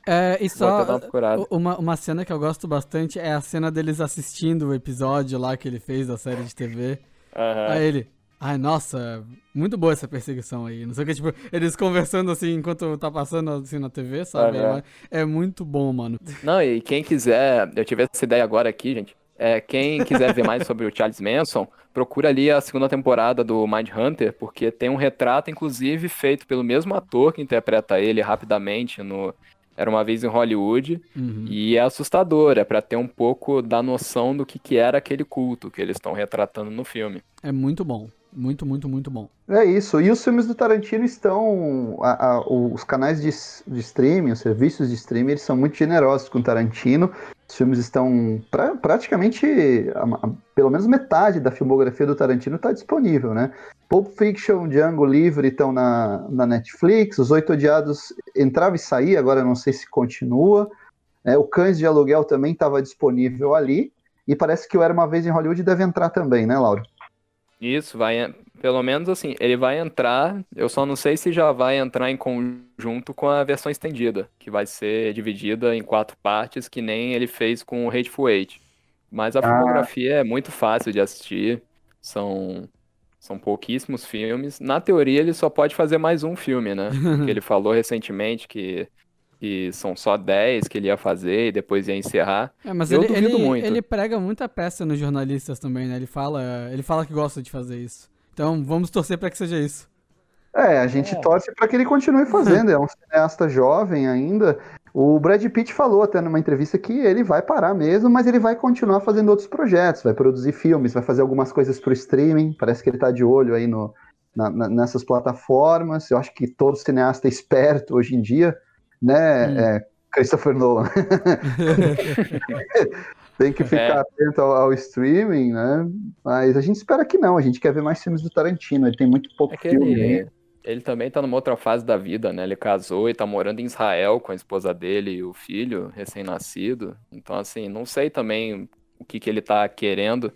É, e até dar só uma uma, uma cena que eu gosto bastante é a cena deles assistindo o episódio lá que ele fez da série de TV. Aham. Aí ele, ai, nossa, muito boa essa perseguição aí. Não sei o que, tipo, eles conversando assim enquanto tá passando assim na TV, sabe? Aham. É muito bom, mano. Não, e quem quiser, eu tive essa ideia agora aqui, gente. É, quem quiser ver mais sobre o Charles Manson, procura ali a segunda temporada do Mindhunter, porque tem um retrato, inclusive, feito pelo mesmo ator que interpreta ele rapidamente no Era uma vez em Hollywood. Uhum. E é assustador, é pra ter um pouco da noção do que, que era aquele culto que eles estão retratando no filme. É muito bom. Muito, muito, muito bom. É isso. E os filmes do Tarantino estão. a- a- os canais de, de streaming, os serviços de streaming, eles são muito generosos com o Tarantino. Os filmes estão. Pra, praticamente. a- pelo menos metade da filmografia do Tarantino está disponível, né? Pulp Fiction, Django Livre estão na, na Netflix. Os Oito Odiados entrava e saía, agora não sei se continua. É, o Cães de Aluguel também estava disponível ali. E parece que o Era uma Vez em Hollywood deve entrar também, né, Laura? Isso, vai, pelo menos assim, ele vai entrar, eu só não sei se já vai entrar em conjunto com a versão estendida, que vai ser dividida em quatro partes, que nem ele fez com o Hateful Eight. Mas a Ah. filmografia é muito fácil de assistir, são, são pouquíssimos filmes. Na teoria, ele só pode fazer mais um filme, né? *laughs* Ele falou recentemente que, que são só 10 que ele ia fazer e depois ia encerrar. É, mas Eu ele, duvido ele, muito. ele prega muita peça nos jornalistas também, né? Ele fala, ele fala que gosta de fazer isso. Então vamos torcer pra que seja isso. É, a gente torce para que ele continue fazendo. É um cineasta jovem ainda. O Brad Pitt falou até numa entrevista que ele vai parar mesmo, mas ele vai continuar fazendo outros projetos, vai produzir filmes, vai fazer algumas coisas para o streaming. Parece que ele está de olho aí no, na- na- nessas plataformas. Eu acho que todo cineasta esperto hoje em dia, né? Hum. é, Christopher Nolan. *laughs* Tem que ficar É. atento ao, ao streaming, né? Mas a gente espera que não, a gente quer ver mais filmes do Tarantino, ele tem muito pouco É que filme. ele, ele também tá numa outra fase da vida, né? Ele casou e tá morando em Israel com a esposa dele e o filho recém-nascido. Então, assim, não sei também o que que ele tá querendo,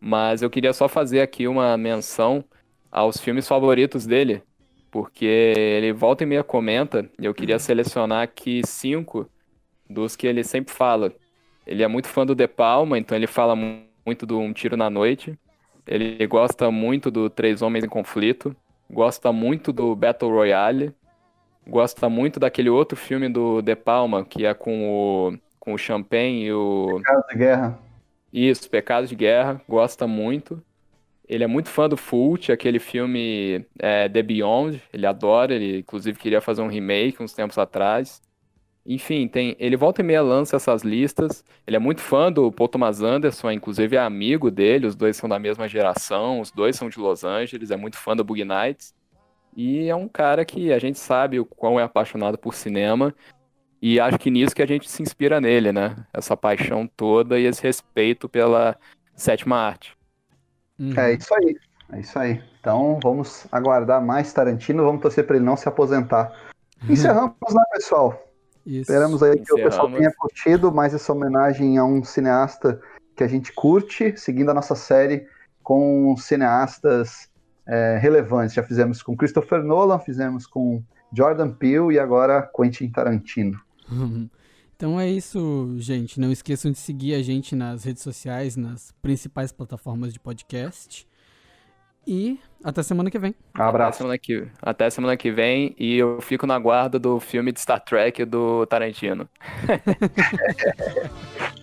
mas eu queria só fazer aqui uma menção aos filmes favoritos dele, porque ele volta e meia comenta, e eu queria selecionar aqui cinco dos que ele sempre fala. Ele é muito fã do De Palma, então ele fala mu- muito do Um Tiro na Noite. Ele gosta muito do Três Homens em Conflito. Gosta muito do Battle Royale. Gosta muito daquele outro filme do De Palma, que é com o, com o Champagne e o. Caso de guerra. Isso, Pecados de Guerra. Gosta muito. Ele é muito fã do Fult, aquele filme é, The Beyond. Ele adora, ele inclusive queria fazer um remake uns tempos atrás. Enfim, tem, ele volta e meia lança essas listas. Ele é muito fã do Paul Thomas Anderson, inclusive é amigo dele, os dois são da mesma geração, os dois são de Los Angeles, é muito fã do Boogie Nights. E é um cara que a gente sabe o quão é apaixonado por cinema. E acho que nisso que a gente se inspira nele, né? Essa paixão toda e esse respeito pela sétima arte. Uhum. É isso aí, é isso aí. Então vamos aguardar mais Tarantino, vamos torcer para ele não se aposentar. *laughs* Encerramos, né, pessoal? Isso. Esperamos aí que o pessoal tenha curtido mais essa homenagem a um cineasta que a gente curte, seguindo a nossa série com cineastas é, relevantes. Já fizemos com Christopher Nolan, fizemos com Jordan Peele e agora Quentin Tarantino. *laughs* Então é isso, gente. Não esqueçam de seguir a gente nas redes sociais, nas principais plataformas de podcast. E até semana que vem. Até Abraço. semana que, até semana que vem e eu fico na guarda do filme de Star Trek do Tarantino. *laughs*